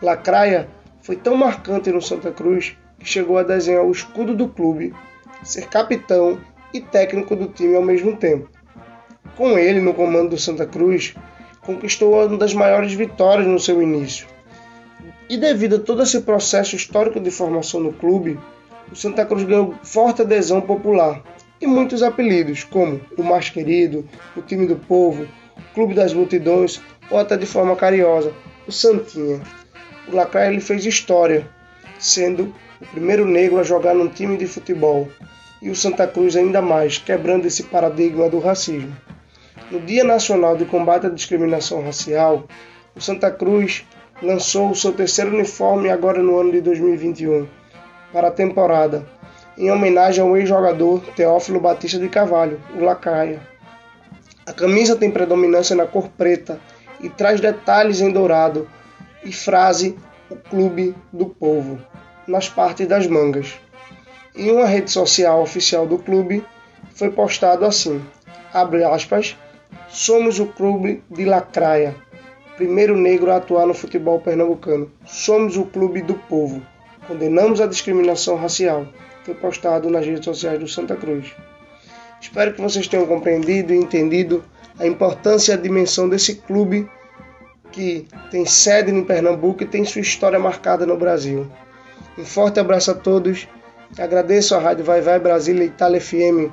Lacraia foi tão marcante no Santa Cruz que chegou a desenhar o escudo do clube, ser capitão e técnico do time ao mesmo tempo. Com ele no comando do Santa Cruz, conquistou uma das maiores vitórias no seu início. E devido a todo esse processo histórico de formação no clube, o Santa Cruz ganhou forte adesão popular e muitos apelidos, como o Mais Querido, o Time do Povo, o Clube das Multidões ou até de forma carinhosa, o Santinha. O Lacraia ele fez história, sendo o primeiro negro a jogar num time de futebol, e o Santa Cruz ainda mais, quebrando esse paradigma do racismo. No Dia Nacional de Combate à Discriminação Racial, o Santa Cruz lançou o seu terceiro uniforme agora no ano de 2021 para a temporada, em homenagem ao ex-jogador Teófilo Batista de Carvalho, o Lacaia. A camisa tem predominância na cor preta e traz detalhes em dourado e frase O Clube do Povo nas partes das mangas. Em uma rede social oficial do clube foi postado assim: abre aspas, somos o clube de Lacraia, primeiro negro a atuar no futebol pernambucano. Somos o clube do povo. Condenamos a discriminação racial. Foi postado nas redes sociais do Santa Cruz. Espero que vocês tenham compreendido e entendido a importância e a dimensão desse clube que tem sede em Pernambuco e tem sua história marcada no Brasil. Um forte abraço a todos. Agradeço à Rádio Vai Vai Brasília e Itália FM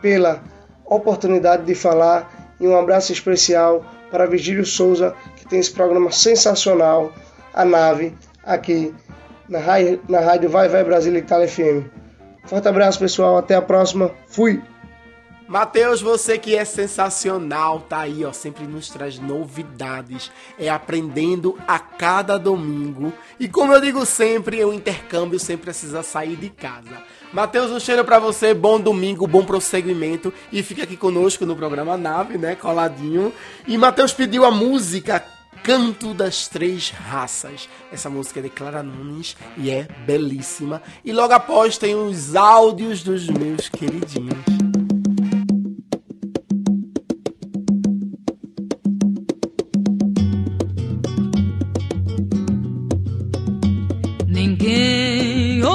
pela oportunidade de falar e um abraço especial para Vigílio Souza, que tem esse programa sensacional, a nave, aqui na rádio, na rádio Vai Vai Brasília Itália FM. Forte abraço, pessoal. Até a próxima. Fui! Matheus, você que é sensacional, tá aí, ó, sempre nos traz novidades, é aprendendo a cada domingo. E como eu digo sempre, o intercâmbio sempre precisa sair de casa. Matheus, um cheiro pra você, bom domingo, bom prosseguimento e fica aqui conosco no programa Nave, né, coladinho. E Matheus pediu a música Canto das Três Raças. Essa música é de Clara Nunes e é belíssima. E logo após tem os áudios dos meus queridinhos.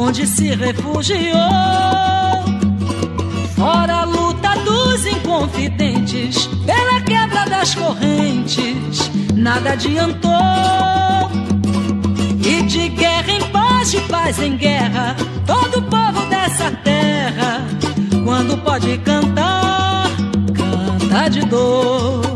onde se refugiou. Fora a luta dos inconfidentes, pela quebra das correntes, nada adiantou. E de guerra em paz, de paz em guerra, todo povo dessa terra, quando pode cantar, canta de dor.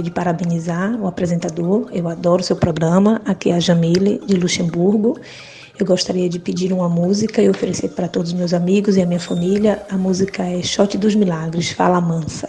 Gostaria de parabenizar o apresentador. Eu adoro seu programa. Aqui é a Jamile, de Luxemburgo. Eu gostaria de pedir uma música e oferecer para todos os meus amigos e a minha família. A música é Shot dos Milagres, Fala Mansa.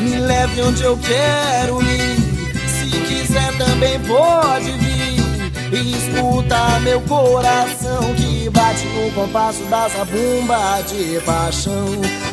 Me leve onde eu quero ir. Se quiser também pode vir. E escuta meu coração que bate no compasso da zabumba de paixão.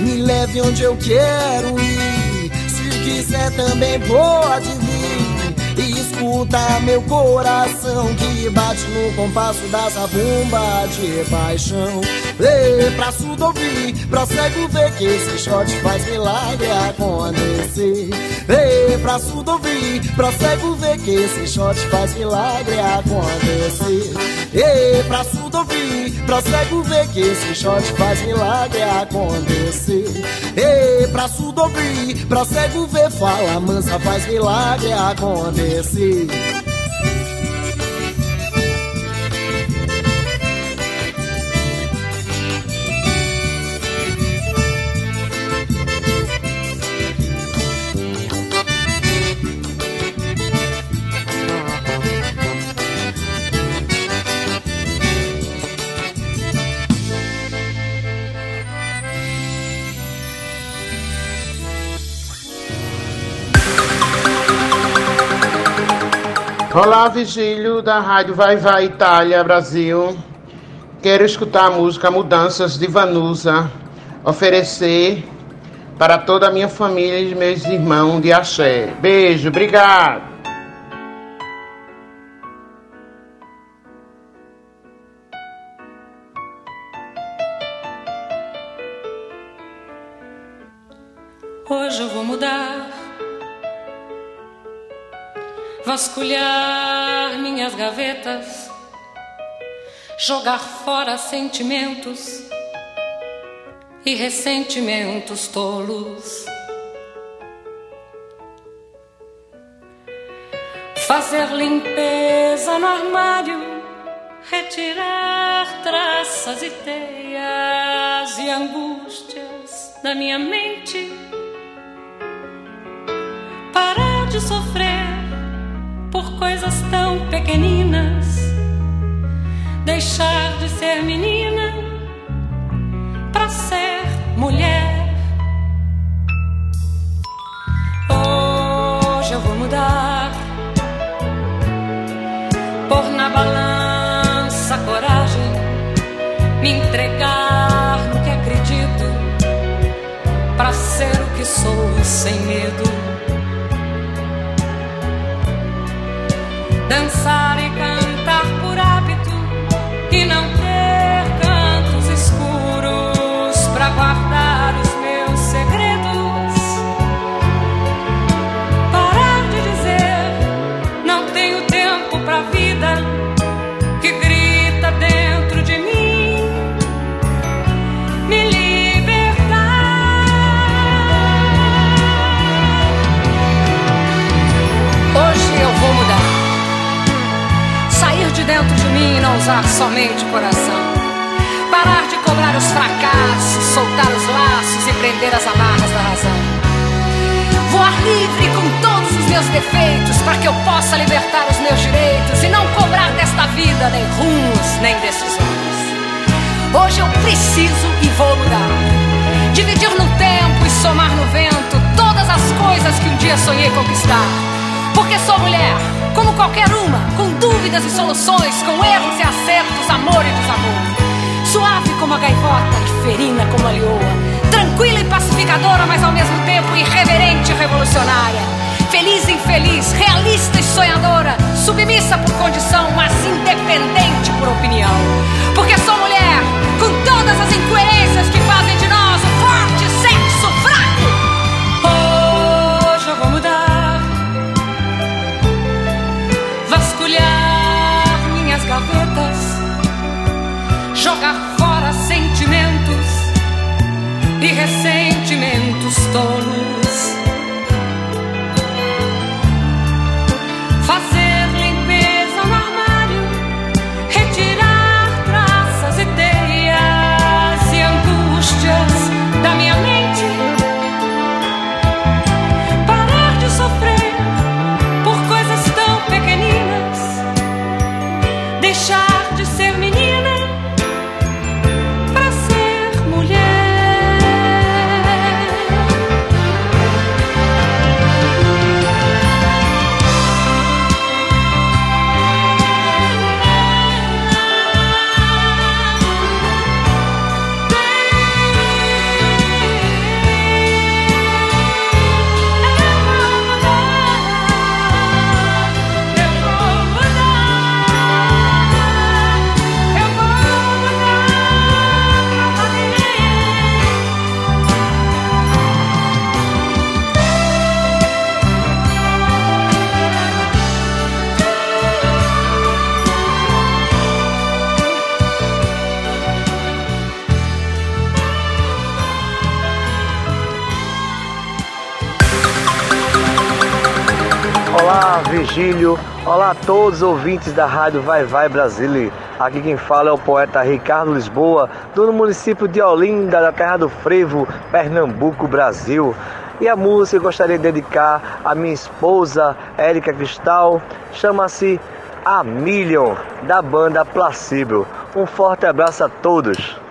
Me leve onde eu quero ir. Se disser também pode vir. E escuta meu coração que bate no compasso dessa bomba de paixão. Ei, pra surdo ouvir, pra cego ver que esse shot faz milagre acontecer. Ei, pra surdo ouvir, pra cego ver que esse shot faz milagre acontecer. Ei, pra surdo ouvir, pra cego ver que esse shot faz milagre acontecer. Ei, pra surdo ouvir, pra cego ver, fala mansa, faz milagre acontecer. Olá, Vigílio da Rádio Vai Vai Itália, Brasil. Quero escutar a música Mudanças de Vanusa, oferecer para toda a minha família e meus irmãos de axé. Beijo, obrigado. Gavetas, jogar fora sentimentos e ressentimentos tolos. Fazer limpeza no armário, retirar traças e teias e angústias da minha mente. Parar de sofrer por coisas tão pequeninas. Deixar de ser menina pra ser mulher. Hoje eu vou mudar, pôr na balança a coragem, me entregar no que acredito, pra ser o que sou sem medo. Dançar e cantar por hábito e não ter usar somente o coração. Parar de cobrar os fracassos, soltar os laços e prender as amarras da razão. Voar livre com todos os meus defeitos para que eu possa libertar os meus direitos e não cobrar desta vida nem rumos nem decisões. Hoje eu preciso e vou mudar. Dividir no tempo e somar no vento todas as coisas que um dia sonhei conquistar. Porque sou mulher, como qualquer uma, com dúvidas e soluções, com erros e acertos, amor e desamor. Suave como a gaivota e ferina como a leoa. Tranquila e pacificadora, mas ao mesmo tempo irreverente e revolucionária. Feliz e infeliz, realista e sonhadora. Submissa por condição, mas independente por opinião. Porque sou mulher, com todas as incoerências que fazem de jogar fora sentimentos e ressentimentos tolos. todos os ouvintes da Rádio Vai Vai Brasília. Aqui quem fala é o poeta Ricardo Lisboa, do município de Olinda, da terra do Frevo, Pernambuco, Brasil. E a música eu gostaria de dedicar à minha esposa, Érica Cristal, chama-se A Million, da banda Placebo. Um forte abraço a todos.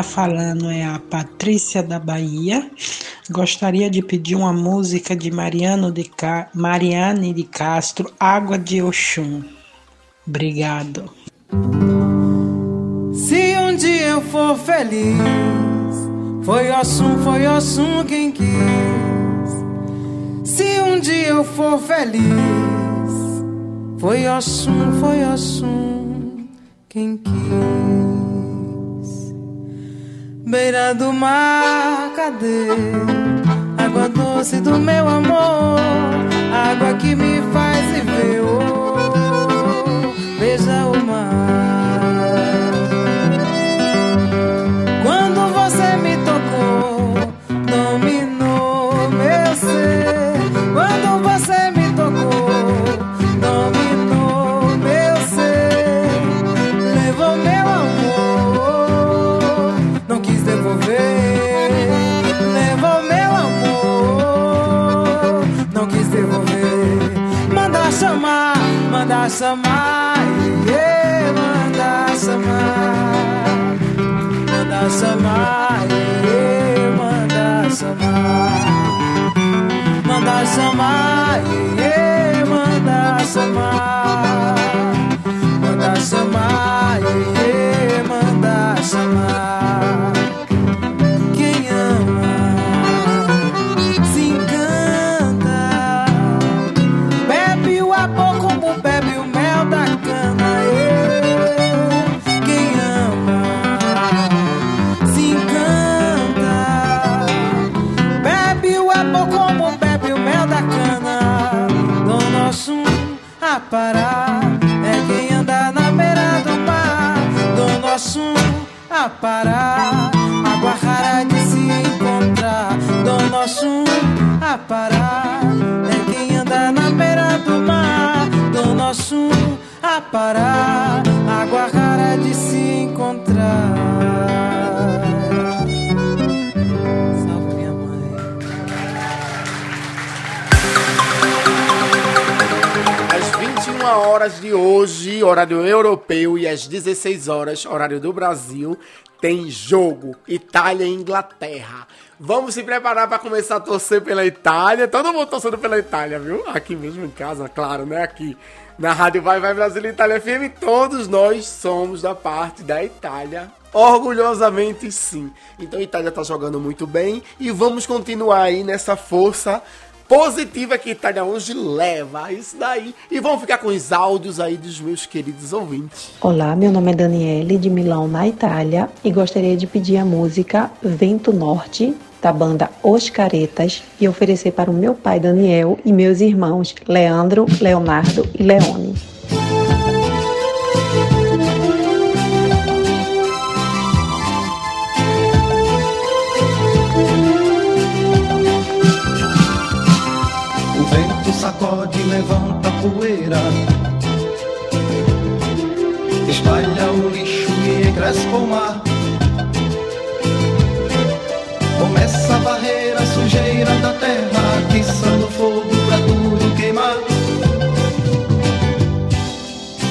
Aqui quem tá falando é a Patrícia da Bahia. Gostaria de pedir uma música de Mariano de Ca... Mariane de Castro, Água de Oxum. Obrigado. Se um dia eu for feliz, foi Ossum, foi Ossum quem quis. Se um dia eu for feliz, foi Ossum, foi Ossum quem quis. Beira do mar, cadê? Água doce do meu amor, água que me faz viver. Oh, beija o mar. Yeah, manda chamar. Manda yeah, manda chamar. Manda yeah, manda chamar. Manda yeah, manda chamar. Hoje, horário europeu, e às 16 horas, horário do Brasil, tem jogo Itália e Inglaterra. Vamos se preparar para começar a torcer pela Itália. Todo mundo torcendo pela Itália, viu? Aqui mesmo em casa, claro, né? Aqui na Rádio Vai Vai Brasil Itália FM, todos nós somos da parte da Itália. Orgulhosamente sim. Então a Itália tá jogando muito bem e vamos continuar aí nessa força positiva que Itália hoje leva. Isso daí. E vamos ficar com os áudios aí dos meus queridos ouvintes. Olá, meu nome é Daniele, de Milão, na Itália, e gostaria de pedir a música Vento Norte, da banda Os Caretas, e oferecer para o meu pai Daniel e meus irmãos Leandro, Leonardo e Leone. Encrespa o mar. Começa a barreira, sujeira da terra Atiçando fogo pra tudo queimar.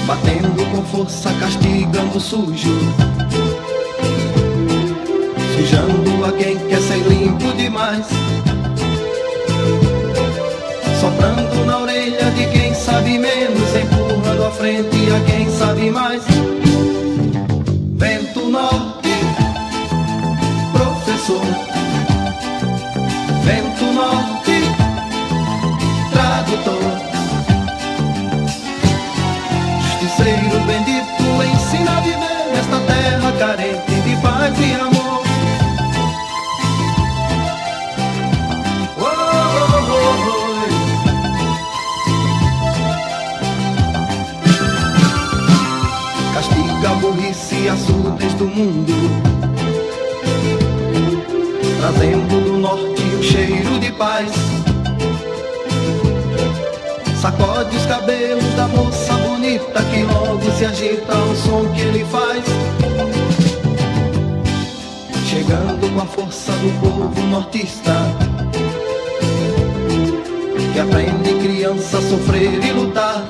Batendo com força, castigando o sujo. Sujando a quem quer ser limpo demais. Soprando na orelha de quem sabe menos, empurrando à frente a quem sabe mais. De amor. Oh, oh, oh, castiga a burrice as urdes do mundo, trazendo do norte o cheiro de paz. Sacode os cabelos da moça bonita que logo se agita ao som que ele faz. Chegando com a força do povo nortista, que aprende criança a sofrer e lutar.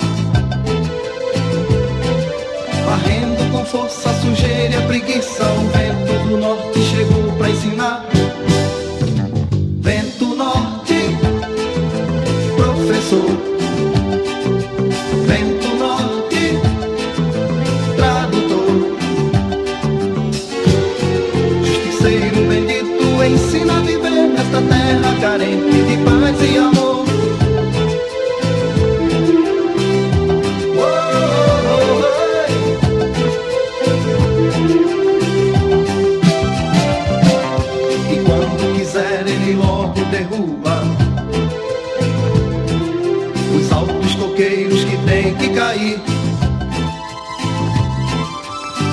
Varrendo com força a sujeira e a preguiça O vento do norte chegou pra ensinar nesta terra carente de paz e amor. Oh, oh, oh. E quando quiser ele logo derruba. Os altos coqueiros que tem que cair.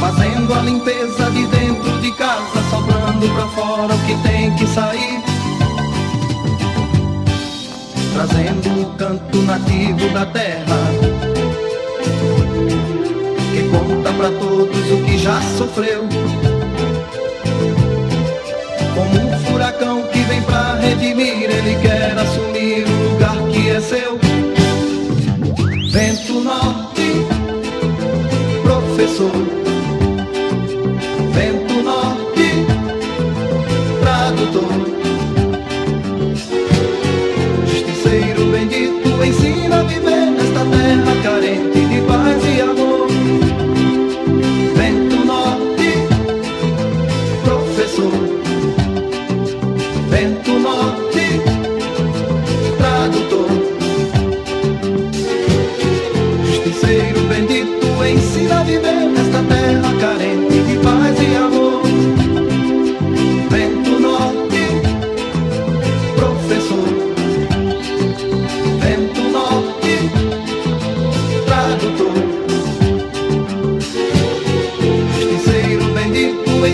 Fazendo a limpeza de dentro de casa Sobrando pra fora o que tem que sair Trazendo o canto nativo da terra Que conta pra todos o que já sofreu. Como um furacão que vem pra redimir Ele quer assumir o lugar que é seu. Vento norte, professor viver nesta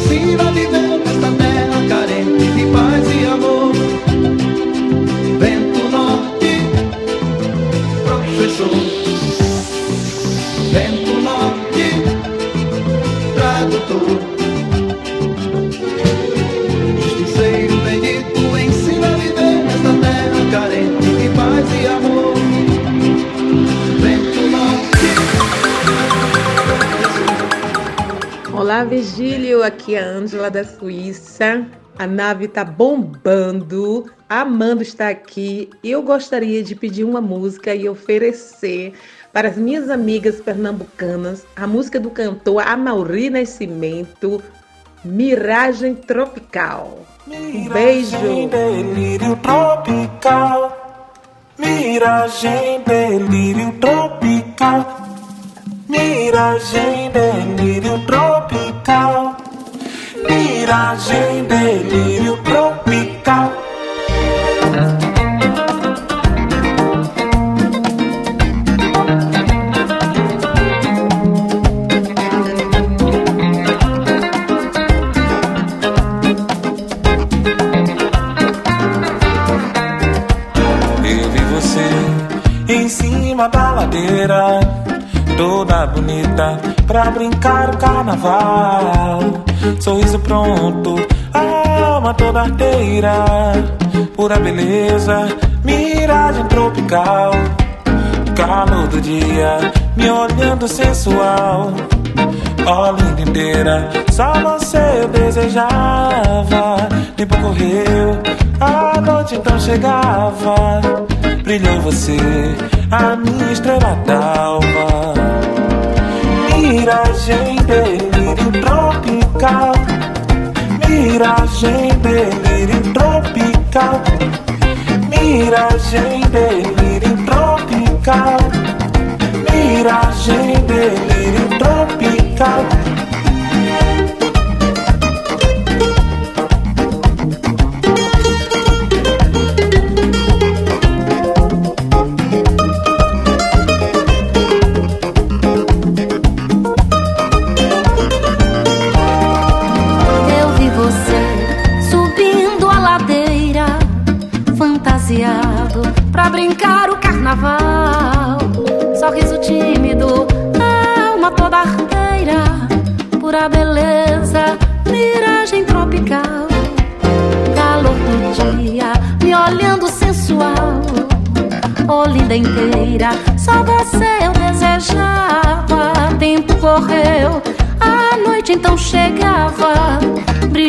decisiva. Olá, Virgílio. Aqui é a Ângela da Suíça. A nave tá bombando. Amando estar aqui. Eu gostaria de pedir uma música e oferecer para as minhas amigas pernambucanas a música do cantor Amauri Nascimento, Miragem Tropical. Um beijo. Miragem, delírio tropical. Miragem, delírio tropical. Miragem, delírio tropical. Miragem, delírio tropical. Eu vi você em cima da ladeira, toda bonita pra brincar o carnaval. Sorriso pronto, alma toda arteira, pura beleza, miragem tropical. Calor do dia, me olhando sensual. Ó linda inteira, só você eu desejava. Tempo correu, a noite então chegava. Brilhou você, a minha estrela d'alva. Miragem, delírio tropical. Miragem, delírio tropical. Miragem, delírio tropical. Miragem, delírio tropical.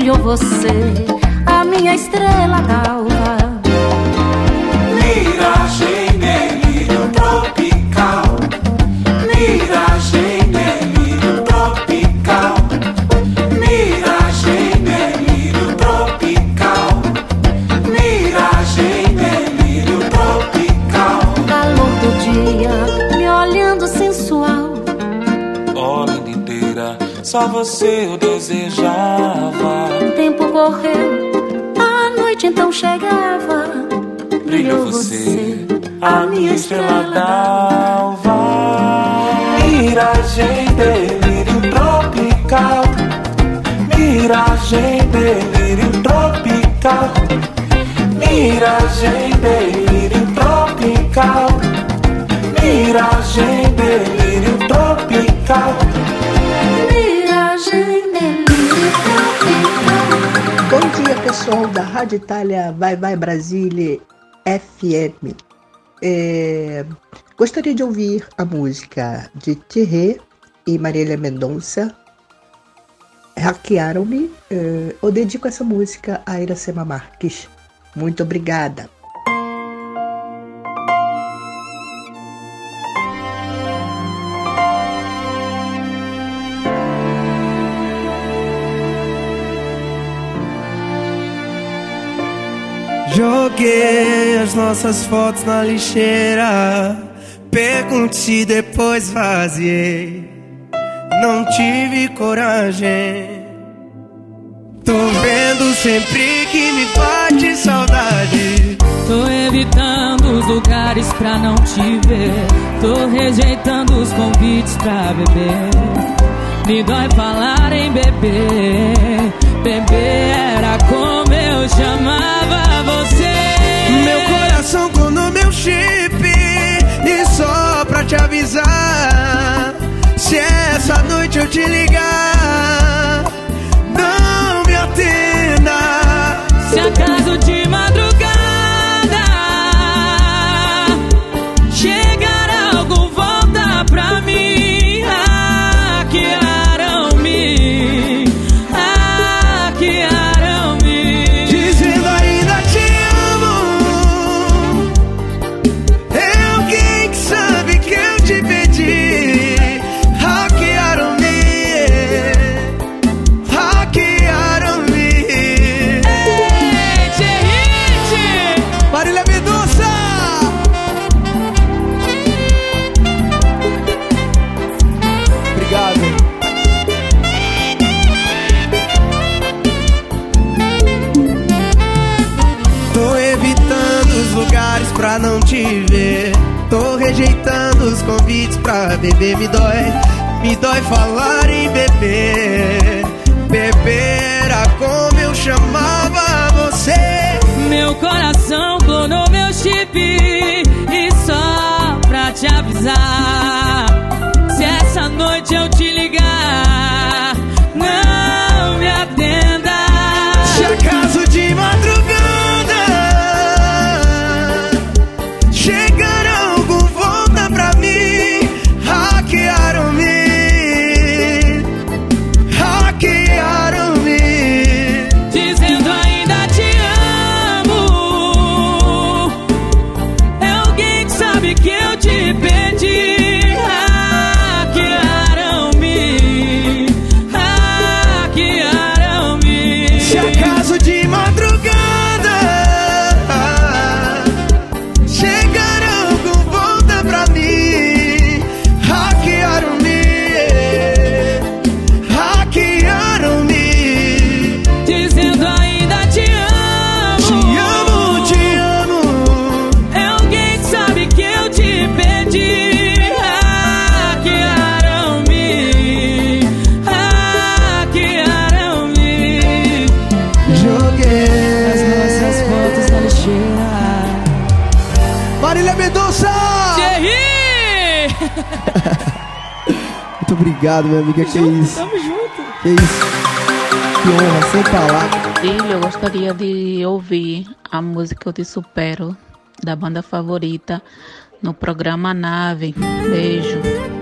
Brilhou você, a minha estrela d'alva. Miragem, delírio tropical. Miragem, delírio tropical. Miragem, delírio tropical. Miragem, delírio tropical. Calor do dia, me olhando sensual. Oh, linda inteira, só você eu desejava. Correu, a noite então chegava. Brilhou você, a minha estrela d'alva. Miragem, delírio tropical. Miragem, delírio tropical. Miragem, delírio tropical. Miragem, delírio tropical. Pessoal da Rádio Itália Vai Vai Brasília FM. É, gostaria de ouvir a música de Thierry e Marília Mendonça. Hackearam-me. É, eu dedico essa música a Iracema Marques. Muito obrigada. Joguei as nossas fotos na lixeira. Pergunte depois vaziei. Não tive coragem. Tô vendo sempre que me bate saudade. Tô evitando os lugares pra não te ver. Tô rejeitando os convites pra beber. Me dói falar em beber. Beber era como eu chamava noite eu te ligar, pra não te ver. Tô rejeitando os convites pra beber. Me dói, me dói falar em beber. Beber era como eu chamava você. Meu coração clonou meu chip E só pra te avisar Se essa noite eu te ligar obrigado, minha amiga. Que isso? Tamo junto Que isso? Que honra, sem palavras. Filho, eu gostaria de ouvir a música Eu Te Supero, da banda favorita, no programa Nave. Beijo.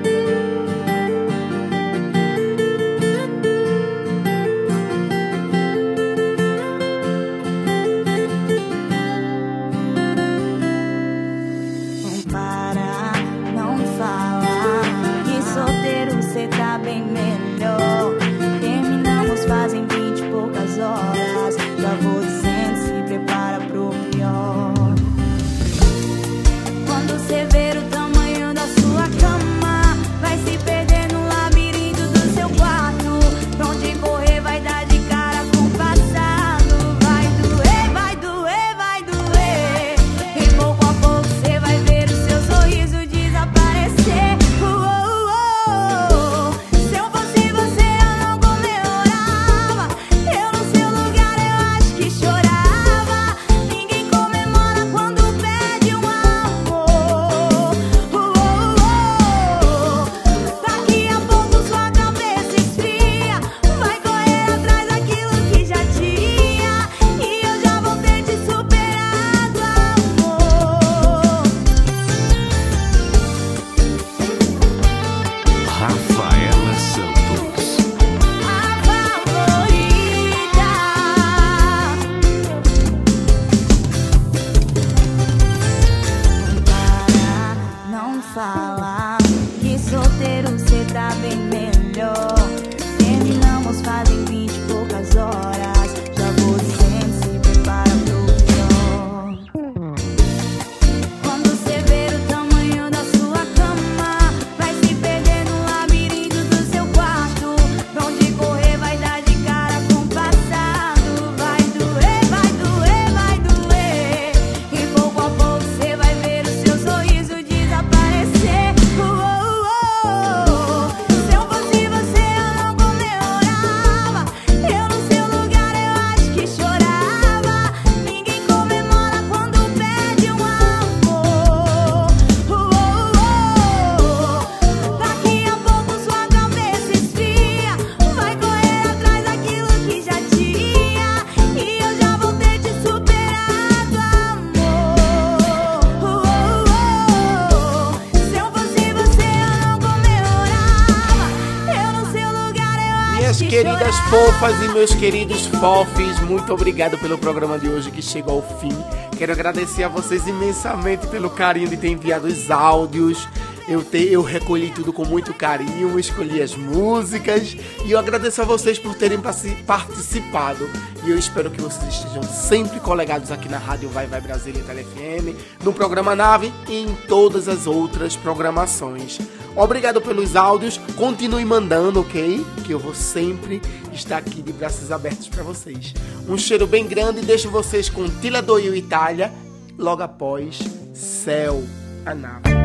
Meus queridos fofes, muito obrigado pelo programa de hoje que chegou ao fim. Quero agradecer a vocês imensamente pelo carinho de ter enviado os áudios. Eu, te, eu recolhi tudo com muito carinho, escolhi as músicas e eu agradeço a vocês por terem participado. E eu espero que vocês estejam sempre colegados aqui na Rádio Vai Vai Brasília e Tele FM, no programa Nave e em todas as outras programações. Obrigado pelos áudios, continue mandando, ok? Que eu vou sempre estar aqui de braços abertos para vocês. Um cheiro bem grande deixo vocês com Tila Doio Itália, logo após Céu, a